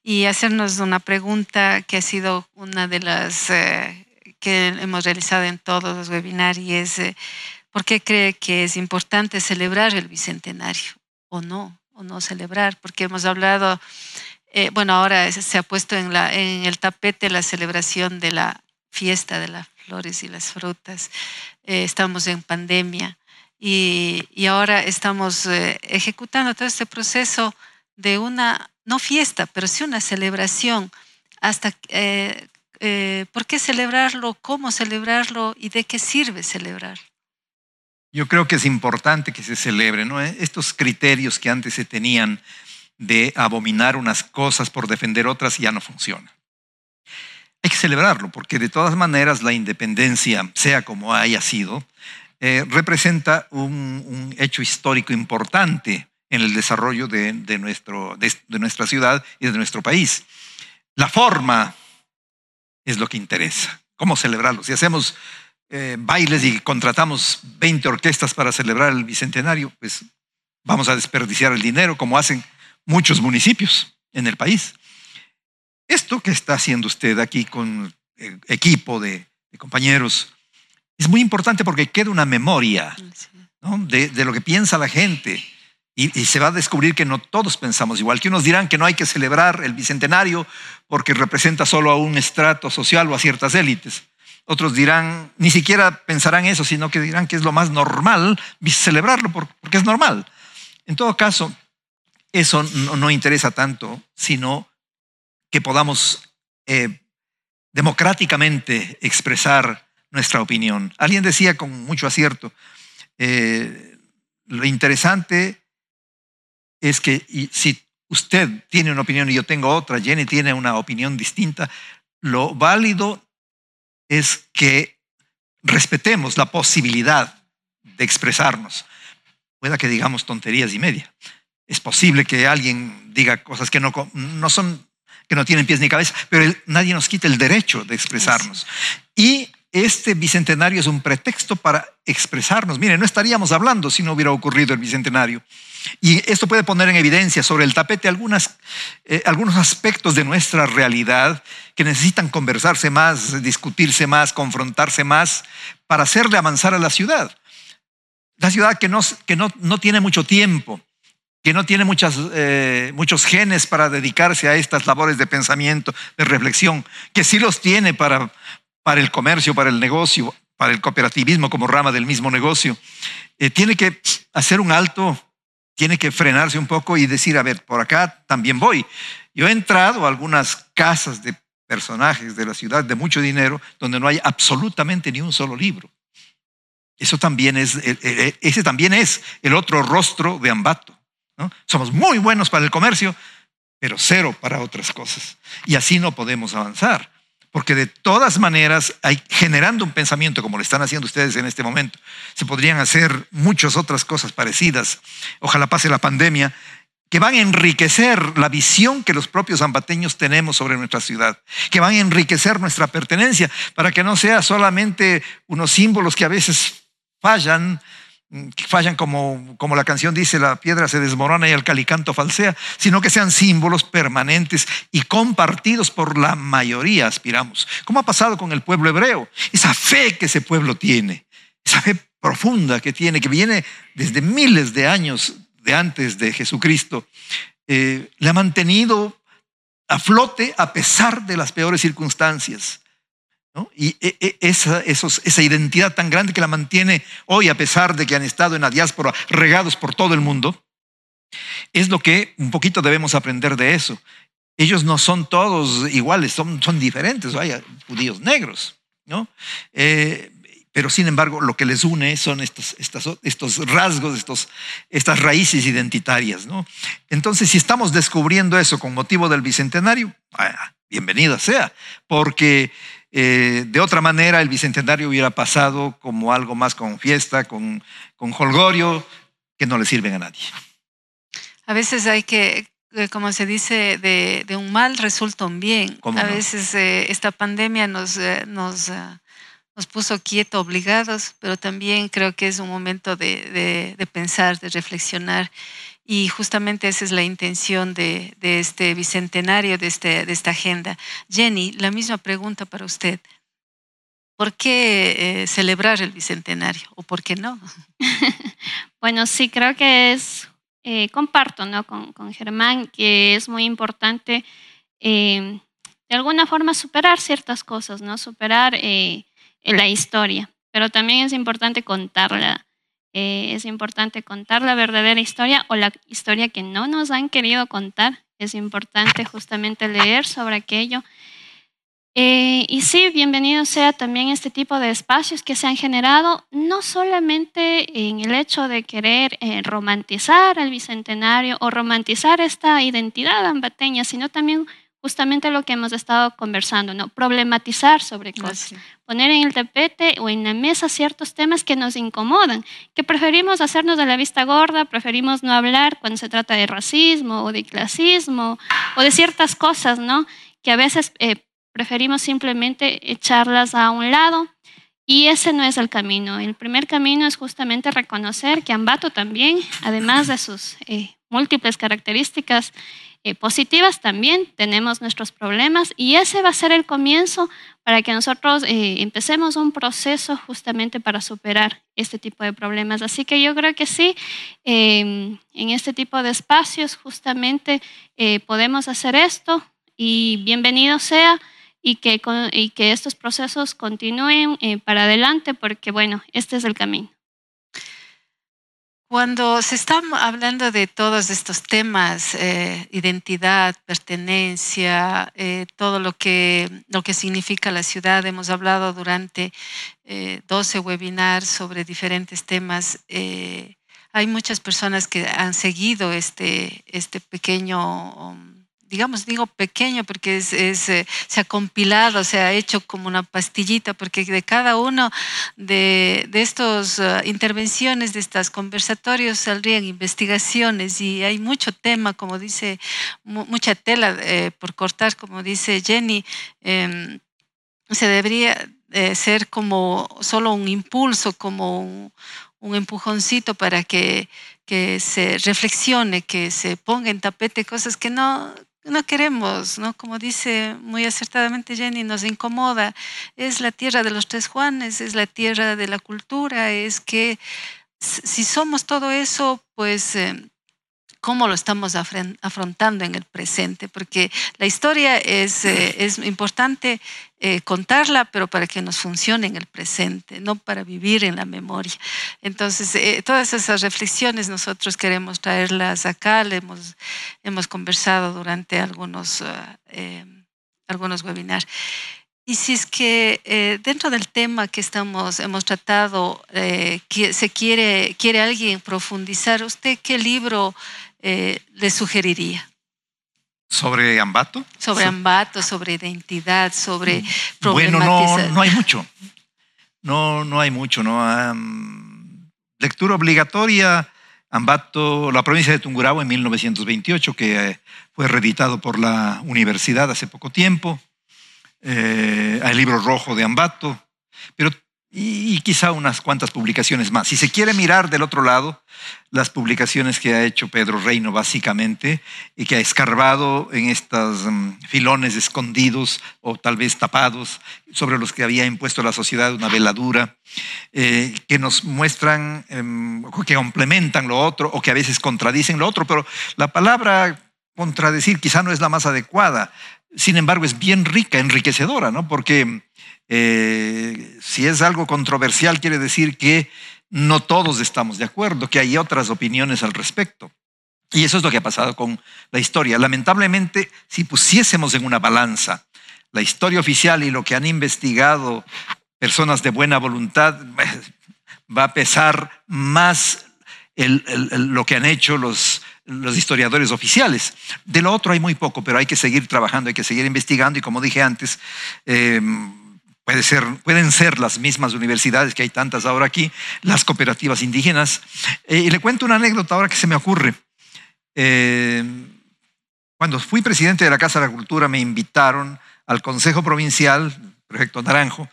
S2: y hacernos una pregunta que ha sido una de las eh, que hemos realizado en todos los webinars y eh, ¿por qué cree que es importante celebrar el bicentenario o no? O no celebrar, porque hemos hablado, eh, bueno, ahora se ha puesto en, el tapete la celebración de la fiesta de las flores y las frutas. estamos en pandemia y, ahora estamos ejecutando todo este proceso de una no fiesta, pero sí una celebración. Hasta, eh, eh, ¿Por qué celebrarlo? ¿Cómo celebrarlo? ¿Y de qué sirve celebrar?
S3: Yo creo que es importante que se celebre, ¿no? Estos criterios que antes se tenían de abominar unas cosas por defender otras ya no funcionan. Hay que celebrarlo porque de todas maneras la independencia, sea como haya sido, eh, representa un, un, hecho histórico importante en el desarrollo de, nuestro, de, nuestra ciudad y de nuestro país. La forma es lo que interesa. ¿Cómo celebrarlo? Si hacemos eh, bailes y contratamos 20 orquestas para celebrar el Bicentenario, pues vamos a desperdiciar el dinero como hacen muchos municipios en el país. Esto que está haciendo usted aquí con el equipo de, compañeros es muy importante porque queda una memoria de, de, lo que piensa la gente, y, se va a descubrir que no todos pensamos igual, que unos dirán que no hay que celebrar el bicentenario porque representa solo a un estrato social o a ciertas élites. Otros dirán, ni siquiera pensarán eso, sino que dirán que es lo más normal celebrarlo porque es normal. En todo caso, eso no, interesa tanto, sino que podamos eh, democráticamente expresar nuestra opinión. Alguien decía con mucho acierto, eh, lo interesante es que si usted tiene una opinión y yo tengo otra, Jenny tiene una opinión distinta, lo válido es que respetemos la posibilidad de expresarnos. Pueda que digamos tonterías y media. Es posible que alguien diga cosas que no, no son, que no tienen pies ni cabeza, pero nadie nos quita el derecho de expresarnos. Y este bicentenario es un pretexto para expresarnos. Miren, no estaríamos hablando si no hubiera ocurrido el bicentenario. Y esto puede poner en evidencia sobre el tapete algunas, eh, algunos aspectos de nuestra realidad que necesitan conversarse más, discutirse más, confrontarse más para hacerle avanzar a la ciudad. La ciudad que no, que no, no tiene mucho tiempo, que no tiene muchas, eh, muchos genes para dedicarse a estas labores de pensamiento, de reflexión, que sí los tiene para, para el comercio, para el negocio, para el cooperativismo como rama del mismo negocio, eh, tiene que hacer un alto, tiene que frenarse un poco y decir, a ver, por acá también voy. Yo he entrado a algunas casas de personajes de la ciudad de mucho dinero donde no hay absolutamente ni un solo libro. Eso también es, ese también es el otro rostro de Ambato. Somos muy buenos para el comercio, pero cero para otras cosas. Y así no podemos avanzar porque de todas maneras, hay, generando un pensamiento como lo están haciendo ustedes en este momento, se podrían hacer muchas otras cosas parecidas. Ojalá pase la pandemia, que van a enriquecer la visión que los propios zambateños tenemos sobre nuestra ciudad, que van a enriquecer nuestra pertenencia, para que no sea solamente unos símbolos que a veces fallan, fallan como, como la canción dice, la piedra se desmorona y el calicanto falsea, sino que sean símbolos permanentes y compartidos por la mayoría, aspiramos. ¿Cómo ha pasado con el pueblo hebreo? Esa fe que ese pueblo tiene, esa fe profunda que tiene, que viene desde miles de años de antes de Jesucristo, eh, le ha mantenido a flote a pesar de las peores circunstancias. Y e, e, esa, esa identidad tan grande que la mantiene hoy, a pesar de que han estado en la diáspora regados por todo el mundo, es lo que un poquito debemos aprender de eso. Ellos no son todos iguales, son, son diferentes, hay judíos negros, ¿no? Eh, pero sin embargo lo que les une son estos, estos rasgos, estos, estas raíces identitarias. ¿no? Entonces, si estamos descubriendo eso con motivo del Bicentenario, bienvenida sea, porque eh, de otra manera, el bicentenario hubiera pasado como algo más con fiesta, con, con holgorio, que no le sirven a nadie.
S2: A veces hay que, eh, como se dice, de, un mal resulta un bien. A veces eh, esta pandemia nos, nos, nos puso quieto, obligados, pero también creo que es un momento de, pensar, de reflexionar. Y justamente esa es la intención de, este bicentenario, de, este, de esta agenda. Jenny, la misma pregunta para usted. ¿Por qué eh, celebrar el bicentenario o por qué no?
S4: bueno, sí, creo que es, eh, comparto ¿no? con, con, Germán, que es muy importante eh, de alguna forma superar ciertas cosas, ¿no? superar la historia, pero también es importante contarla. Es importante contar la verdadera historia o la historia que no nos han querido contar. Es importante justamente leer sobre aquello eh, y sí, bienvenido sea también este tipo de espacios que se han generado, no solamente en el hecho de querer eh, romantizar el bicentenario o romantizar esta identidad ambateña, sino también justamente lo que hemos estado conversando, ¿no? problematizar sobre cosas, poner en el tapete o en la mesa ciertos temas que nos incomodan, que preferimos hacernos de la vista gorda, preferimos no hablar cuando se trata de racismo o de clasismo o de ciertas cosas, ¿no? que a veces... Eh, Preferimos simplemente echarlas a un lado y ese no es el camino. El primer camino es justamente reconocer que Ambato también, además de sus eh, múltiples características eh, positivas, también tenemos nuestros problemas y ese va a ser el comienzo para que nosotros eh, empecemos un proceso justamente para superar este tipo de problemas. Así que yo creo que sí, em, en este tipo de espacios justamente podemos hacer esto y bienvenido sea y que, y que estos procesos continúen eh, para adelante porque, bueno, este es el camino.
S2: Cuando se está hablando de todos estos temas, eh, identidad, pertenencia, eh, todo lo que, lo que significa la ciudad, hemos hablado durante 12 webinars sobre diferentes temas. hay muchas personas que han seguido este, este pequeño... Um, digamos, digo pequeño porque eh, se ha compilado, se ha hecho como una pastillita, porque de cada uno de, de estas eh, intervenciones, de estos conversatorios, saldrían investigaciones y hay mucho tema, como dice, mucha tela eh, por cortar, como dice Jenny. Em, se debería ser como solo un impulso, como un, un empujoncito para que, que se reflexione, que se ponga en tapete cosas que no, no queremos, ¿no? Como dice muy acertadamente Jenny, nos incomoda. Es la tierra de los tres Juanes, es la tierra de la cultura, es que si somos todo eso, pues eh, cómo lo estamos afrontando en el presente, porque la historia es, eh, es importante eh, contarla, pero para que nos funcione en el presente, no para vivir en la memoria. Entonces, eh, todas esas reflexiones nosotros queremos traerlas acá, le hemos, hemos conversado durante algunos, algunos webinars. Y si es que dentro del tema que estamos, hemos tratado, que se quiere, quiere alguien profundizar, ¿usted qué libro eh, le sugeriría?
S3: ¿Sobre Ambato?
S2: Sobre Ambato, sobre identidad, sobre
S3: Bueno, no, no hay mucho. No, no hay mucho. ¿no? lectura obligatoria, Ambato, la provincia de Tungurahua en 1928, que eh, fue reeditado por la universidad hace poco tiempo. Eh, el libro rojo de Ambato. Pero y, quizá unas cuantas publicaciones más. Si se quiere mirar del otro lado, las publicaciones que ha hecho Pedro Reino básicamente y que ha escarbado en estos mm, filones escondidos o tal vez tapados sobre los que había impuesto la sociedad una veladura, eh, que nos muestran, em, que complementan lo otro o que a veces contradicen lo otro, pero la palabra contradecir quizá no es la más adecuada. Sin embargo, es bien rica, enriquecedora, ¿no? Porque eh, si es algo controversial, quiere decir que no todos estamos de acuerdo, que hay otras opiniones al respecto. Y eso es lo que ha pasado con la historia. Lamentablemente, si pusiésemos en una balanza la historia oficial y lo que han investigado personas de buena voluntad, va a pesar más lo que han hecho los, los historiadores oficiales. De lo otro hay muy poco, pero hay que seguir trabajando, hay que seguir investigando y como dije antes, eh, Pueden ser las mismas universidades que hay tantas ahora aquí, las cooperativas indígenas. Eh, y le cuento una anécdota ahora que se me ocurre. Eh, cuando fui presidente de la Casa de la Cultura me invitaron al Consejo Provincial, Proyecto Naranjo,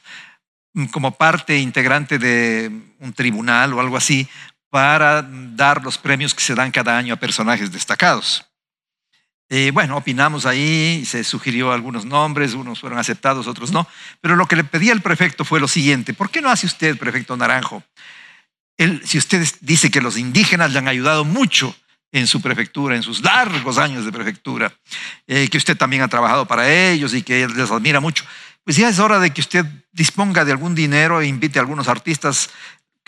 S3: como parte integrante de un tribunal o algo así para dar los premios que se dan cada año a personajes destacados. Eh, bueno, opinamos ahí, se sugirió algunos nombres, unos fueron aceptados, otros no, pero lo que le pedía el prefecto fue lo siguiente, ¿por qué no hace usted, prefecto Naranjo? Él, si usted dice que los indígenas le han ayudado mucho en su prefectura, en sus largos años de prefectura, eh, que usted también ha trabajado para ellos y que les admira mucho, pues ya es hora de que usted disponga de algún dinero e invite a algunos artistas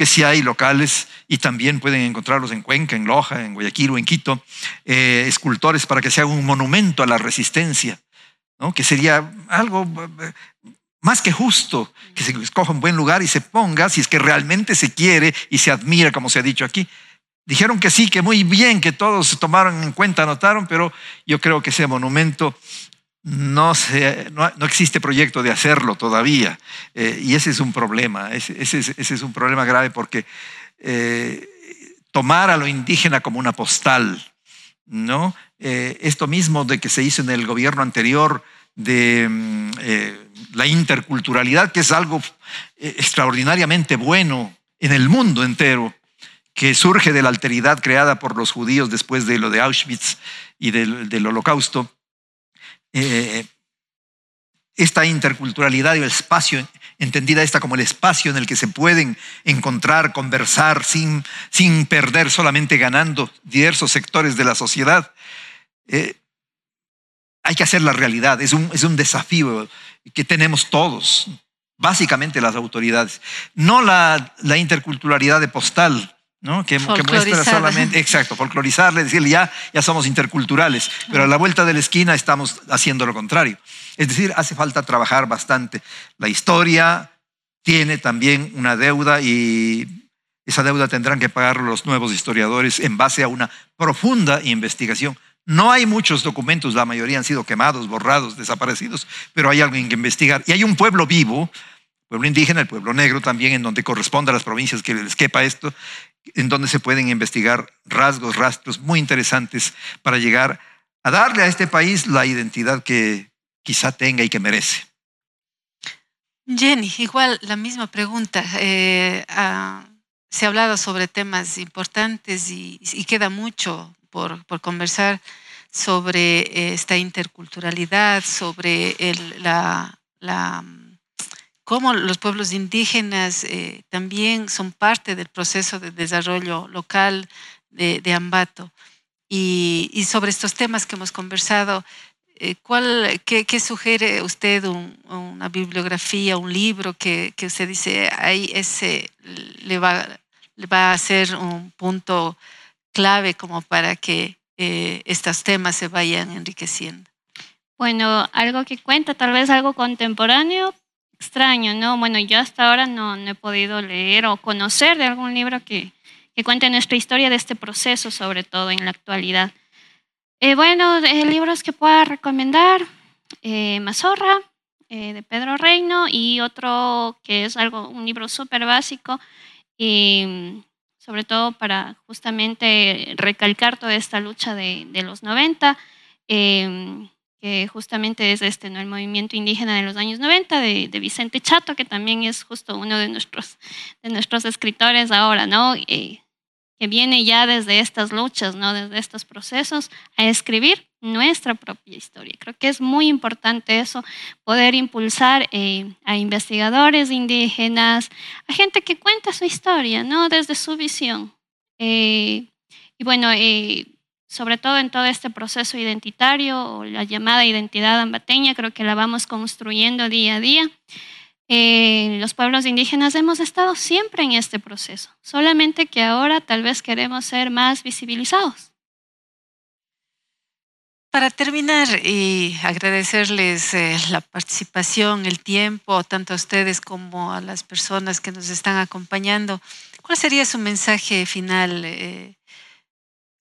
S3: que sí hay locales y también pueden encontrarlos en Cuenca, en Loja, en Guayaquil o en Quito, eh, escultores para que se haga un monumento a la resistencia, ¿no? que sería algo eh, más que justo, que se escoja un buen lugar y se ponga, si es que realmente se quiere y se admira, como se ha dicho aquí. Dijeron que sí, que muy bien, que todos tomaron en cuenta, anotaron, pero yo creo que ese monumento no, no, existe proyecto de hacerlo todavía. Eh, y ese es un problema, ese, es un problema grave porque eh, tomar a lo indígena como una postal, ¿no? Eh, esto mismo de que se hizo en el gobierno anterior de mm, la interculturalidad, que es algo extraordinariamente bueno en el mundo entero, que surge de la alteridad creada por los judíos después de lo de Auschwitz y del holocausto eh, esta interculturalidad y el espacio, entendida esta como el espacio en el que se pueden encontrar, conversar sin, sin perder, solamente ganando diversos sectores de la sociedad, eh, hay que hacer la realidad, es un, es un desafío que tenemos todos, básicamente las autoridades. No la, la interculturalidad de postal, ¿no? Que, muestra solamente, exacto, folclorizarle, decirle ya, ya somos interculturales, pero a la vuelta de la esquina estamos haciendo lo contrario. Es decir, hace falta trabajar bastante. La historia tiene también una deuda y esa deuda tendrán que pagar los nuevos historiadores en base a una profunda investigación. No hay muchos documentos, la mayoría han sido quemados, borrados, desaparecidos, pero hay alguien que investigar. Y hay un pueblo vivo, pueblo indígena, el pueblo negro también, en donde corresponde a las provincias que les quepa esto, en donde se pueden investigar rasgos, rastros muy interesantes para llegar a darle a este país la identidad que quizá tenga y que merece.
S2: Jenny, igual la misma pregunta. Eh, ah, se ha hablado sobre temas importantes y, queda mucho por, conversar sobre eh, esta interculturalidad, sobre la cómo los pueblos indígenas eh, también son parte del proceso de desarrollo local de, Ambato. Y, sobre estos temas que hemos conversado, eh, ¿cuál, qué, sugiere usted una bibliografía, un libro que, usted dice, ahí ese le va, le va a ser un punto clave como para que eh, estos temas se vayan enriqueciendo?
S4: Bueno, algo que cuenta, tal vez algo contemporáneo, extraño, ¿no? Bueno, yo hasta ahora no, he podido leer o conocer de algún libro que, que, cuente nuestra historia de este proceso, sobre todo en la actualidad. Eh, bueno, eh, libros que pueda recomendar, eh, Mazorra, de Pedro Reino, y otro que es algo, un libro súper básico, y sobre todo para justamente recalcar toda esta lucha de, de los 90 que justamente es este, ¿no? el movimiento indígena de los años 90 de, Vicente Chato, que también es justo uno de nuestros, de nuestros escritores ahora, ¿no? Eh, que viene ya desde estas luchas, ¿no? desde estos procesos, a escribir nuestra propia historia. Creo que es muy importante eso, poder impulsar eh, a investigadores indígenas, a gente que cuenta su historia, ¿no? desde su visión. Eh, y bueno, sobre todo en todo este proceso identitario o la llamada identidad ambateña, creo que la vamos construyendo día a día. Eh, los pueblos indígenas hemos estado siempre en este proceso, solamente que ahora tal vez queremos ser más visibilizados.
S2: Para terminar y agradecerles eh, la participación, el tiempo, tanto a ustedes como a las personas que nos están acompañando, ¿cuál sería su mensaje final? Eh,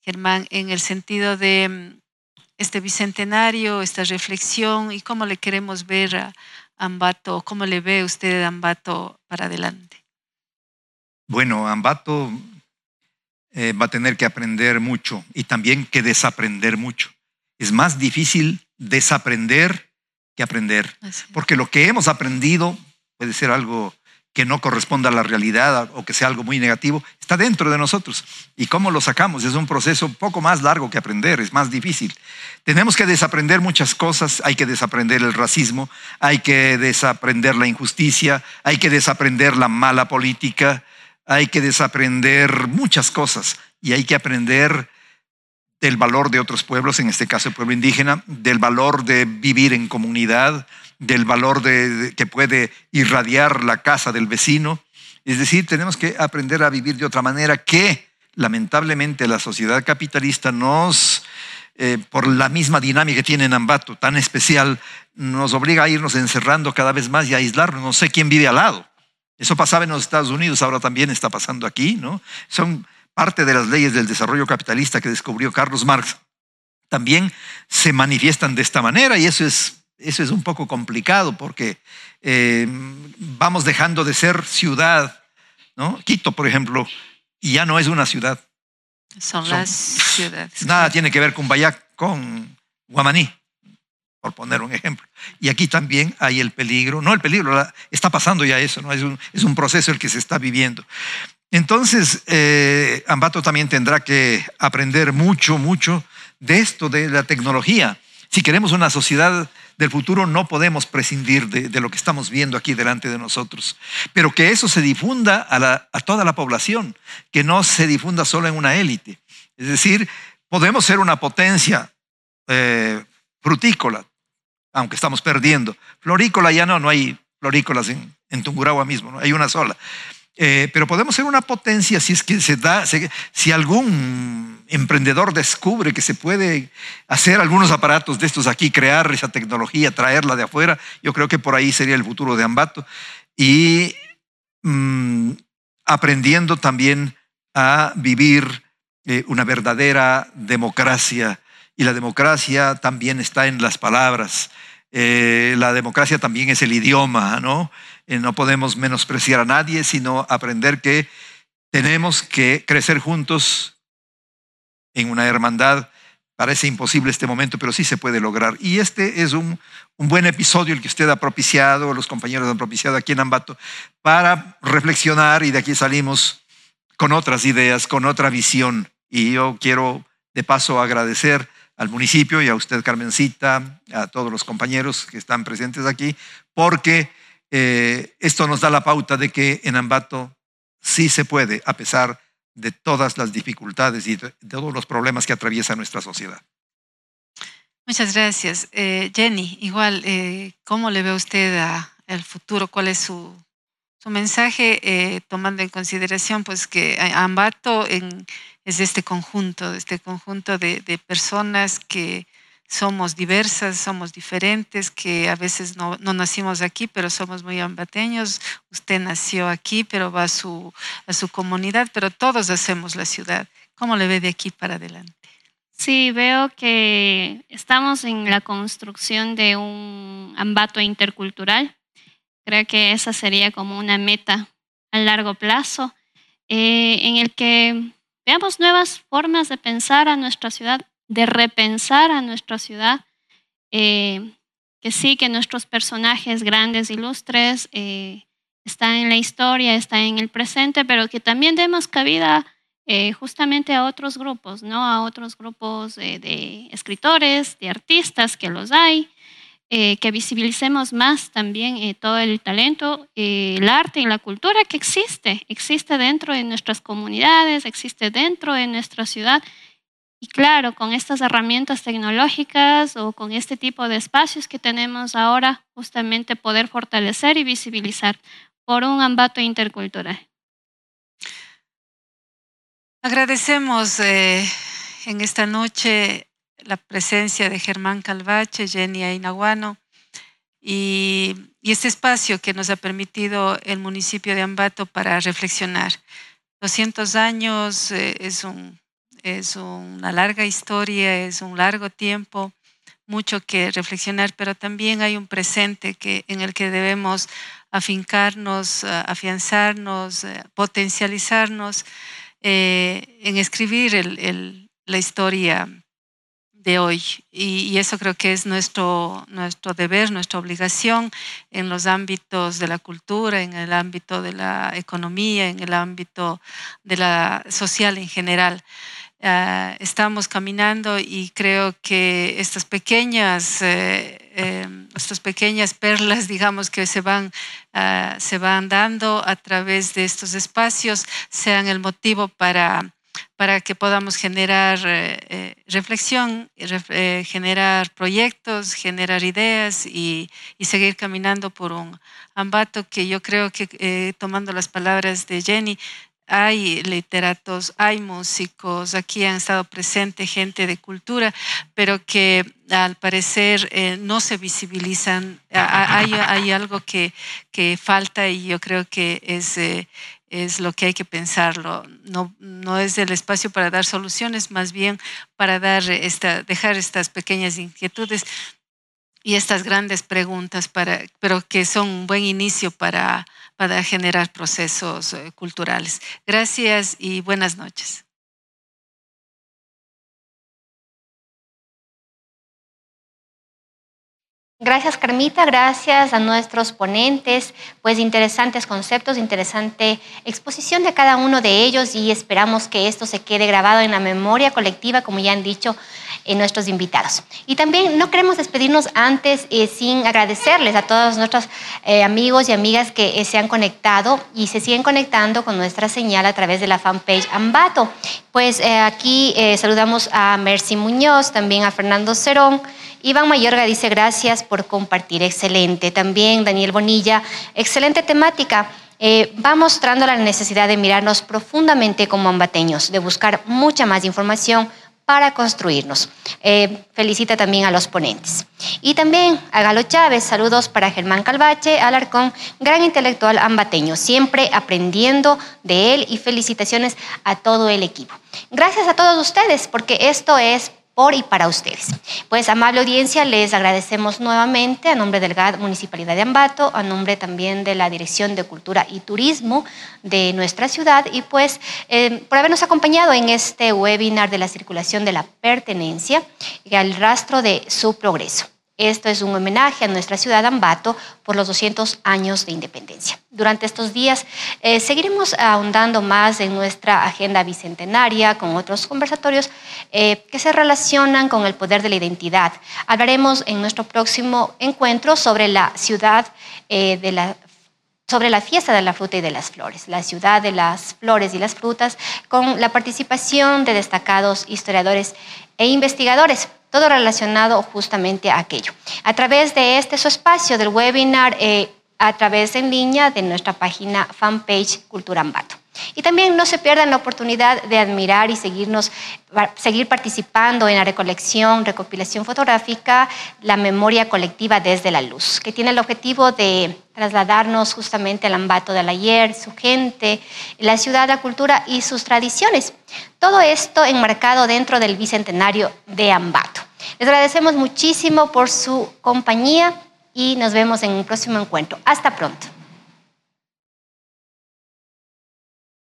S2: Germán, en el sentido de mm, este bicentenario, esta reflexión y cómo le queremos ver a Ambato, cómo le ve usted a Ambato para adelante.
S3: Bueno, Ambato eh, va a tener que aprender mucho y también que desaprender mucho. Es más difícil desaprender que aprender, porque lo que hemos aprendido puede ser algo que no corresponda a la realidad o que sea algo muy negativo, está dentro de nosotros. ¿Y cómo lo sacamos? Es un proceso poco más largo que aprender, es más difícil. Tenemos que desaprender muchas cosas, hay que desaprender el racismo, hay que desaprender la injusticia, hay que desaprender la mala política, hay que desaprender muchas cosas y hay que aprender del valor de otros pueblos, en este caso el pueblo indígena, del valor de vivir en comunidad, del valor de, que puede irradiar la casa del vecino. Es decir, tenemos que aprender a vivir de otra manera que lamentablemente la sociedad capitalista nos, eh, por la misma dinámica que tiene en Ambato, tan especial, nos obliga a irnos encerrando cada vez más y a aislarnos. No sé quién vive al lado. Eso pasaba en los Estados Unidos, ahora también está pasando aquí, ¿no? Son parte de las leyes del desarrollo capitalista que descubrió Carlos Marx, también se manifiestan de esta manera y eso es, eso es un poco complicado porque eh, vamos dejando de ser ciudad, ¿no? Quito, por ejemplo, ya no es una ciudad.
S2: Son, las ciudades.
S3: Nada tiene que ver con Bayac, con Guamaní, por poner un ejemplo. Y aquí también hay el peligro, no el peligro, está pasando ya eso, ¿no? es, un, es un proceso el que se está viviendo. Entonces, eh, Ambato también tendrá que aprender mucho, mucho de esto, de la tecnología. Si queremos una sociedad del futuro, no podemos prescindir de, lo que estamos viendo aquí delante de nosotros. Pero que eso se difunda a, toda la población, que no se difunda solo en una élite. Es decir, podemos ser una potencia eh, frutícola, aunque estamos perdiendo. Florícola ya no, no hay florícolas en, en Tungurahua mismo, ¿no? hay una sola. Eh, pero podemos ser una potencia si es que se da, si algún emprendedor descubre que se puede hacer algunos aparatos de estos aquí, crear esa tecnología, traerla de afuera, yo creo que por ahí sería el futuro de Ambato. Y mm, aprendiendo también a vivir eh, una verdadera democracia. Y la democracia también está en las palabras. Eh, la democracia también es el idioma, ¿no? Eh, no podemos menospreciar a nadie, sino aprender que tenemos que crecer juntos en una hermandad. Parece imposible este momento, pero sí se puede lograr. Y este es un, un buen episodio el que usted ha propiciado, los compañeros han propiciado aquí en Ambato, para reflexionar y de aquí salimos con otras ideas, con otra visión. Y yo quiero de paso agradecer al municipio y a usted, Carmencita, a todos los compañeros que están presentes aquí, porque eh, esto nos da la pauta de que en Ambato sí se puede, a pesar de todas las dificultades y de todos los problemas que atraviesa nuestra sociedad.
S2: Muchas gracias. Eh, Jenny, igual, eh, ¿cómo le ve usted al futuro? ¿Cuál es su, su mensaje, tomando en consideración pues, que Ambato es este conjunto, este conjunto de, de personas que somos diversas, somos diferentes, que a veces no, nacimos aquí, pero somos muy ambateños. Usted nació aquí, pero va a su, a su comunidad, pero todos hacemos la ciudad. ¿Cómo le ve de aquí para adelante?
S4: Sí, veo que estamos en la construcción de un ambato intercultural. Creo que esa sería como una meta a largo plazo, eh, en el que veamos nuevas formas de pensar a nuestra ciudad de repensar a nuestra ciudad, eh, que sí, que nuestros personajes grandes, ilustres, eh, están en la historia, están en el presente, pero que también demos cabida eh, justamente a otros grupos, ¿no? A otros grupos de escritores, de artistas, que los hay, que visibilicemos más también todo el talento, el arte y la cultura que existe, existe dentro de nuestras comunidades, existe dentro de nuestra ciudad y claro, con estas herramientas tecnológicas o con este tipo de espacios que tenemos ahora, justamente poder fortalecer y visibilizar por un ambato intercultural.
S2: Agradecemos eh, en esta noche la presencia de Germán Calvache, Jenny Ainaguano y, y este espacio que nos ha permitido el municipio de Ambato para reflexionar. 200 años eh, es un es una larga historia, es un largo tiempo, mucho que reflexionar, pero también hay un presente que, en el que debemos afincarnos, eh, afianzarnos, eh, potencializarnos eh, en escribir la historia de hoy. Y, eso creo que es nuestro, nuestro deber, nuestra obligación en los ámbitos de la cultura, en el ámbito de la economía, en el ámbito de la social en general. Ah, estamos caminando y creo que estas pequeñas, eh, em, estas pequeñas perlas, digamos, que se van, ah, se van dando a través de estos espacios, sean el motivo para para que podamos generar eh, eh, reflexión, generar proyectos, generar ideas y, seguir caminando por un ambato que yo creo que, tomando las palabras de Jenny, hay literatos, hay músicos, aquí han estado presentes gente de cultura, pero que al parecer no se visibilizan. Hay, hay algo que, que, falta y yo creo que es es lo que hay que pensarlo. No, no es el espacio para dar soluciones, más bien para dar esta, dejar estas pequeñas inquietudes y estas grandes preguntas, pero que son un buen inicio para, para generar procesos eh, culturales. Gracias y buenas noches.
S1: Gracias Carmita, gracias a nuestros ponentes, pues interesantes conceptos, interesante exposición de cada uno de ellos y esperamos que esto se quede grabado en la memoria colectiva, como ya han dicho eh, nuestros invitados. Y también no queremos despedirnos antes eh, sin agradecerles a todos nuestros eh, amigos y amigas que se han conectado y se siguen conectando con nuestra señal a través de la fanpage Ambato. Pues aquí saludamos a Mercy Muñoz, también a Fernando Cerón, Iván Mayorga dice gracias por compartir, excelente. También Daniel Bonilla, excelente temática. Eh, va mostrando la necesidad de mirarnos profundamente como ambateños, de buscar mucha más información para construirnos. Eh, felicita también a los ponentes. Y también a Galo Chávez, saludos para Germán Calvache, Alarcón, gran intelectual ambateño, siempre aprendiendo de él y felicitaciones a todo el equipo. Gracias a todos ustedes, porque esto es por y para ustedes. Pues, amable audiencia, les agradecemos nuevamente a nombre del GAD Municipalidad de Ambato, a nombre también de la Dirección de Cultura y Turismo de nuestra ciudad y pues eh, por habernos acompañado en este webinar de la circulación de la pertenencia y al rastro de su progreso. Esto es un homenaje a nuestra ciudad Ambato por los 200 años de independencia. Durante estos días eh, seguiremos ahondando más en nuestra agenda bicentenaria con otros conversatorios eh, que se relacionan con el poder de la identidad. Hablaremos en nuestro próximo encuentro sobre la ciudad eh, de la sobre la fiesta de la fruta y de las flores, la ciudad de las flores y las frutas, con la participación de destacados historiadores e investigadores todo relacionado justamente a aquello. A través de este su espacio del webinar, eh, a través en línea de nuestra página fanpage Cultura Ambato. Y también no se pierdan la oportunidad de admirar y seguirnos, seguir participando en la recolección, recopilación fotográfica, la memoria colectiva desde la luz, que tiene el objetivo de trasladarnos justamente al Ambato del ayer, su gente, la ciudad, la cultura y sus tradiciones. Todo esto enmarcado dentro del bicentenario de Ambato. Les agradecemos muchísimo por su compañía y nos vemos en un próximo encuentro. Hasta pronto.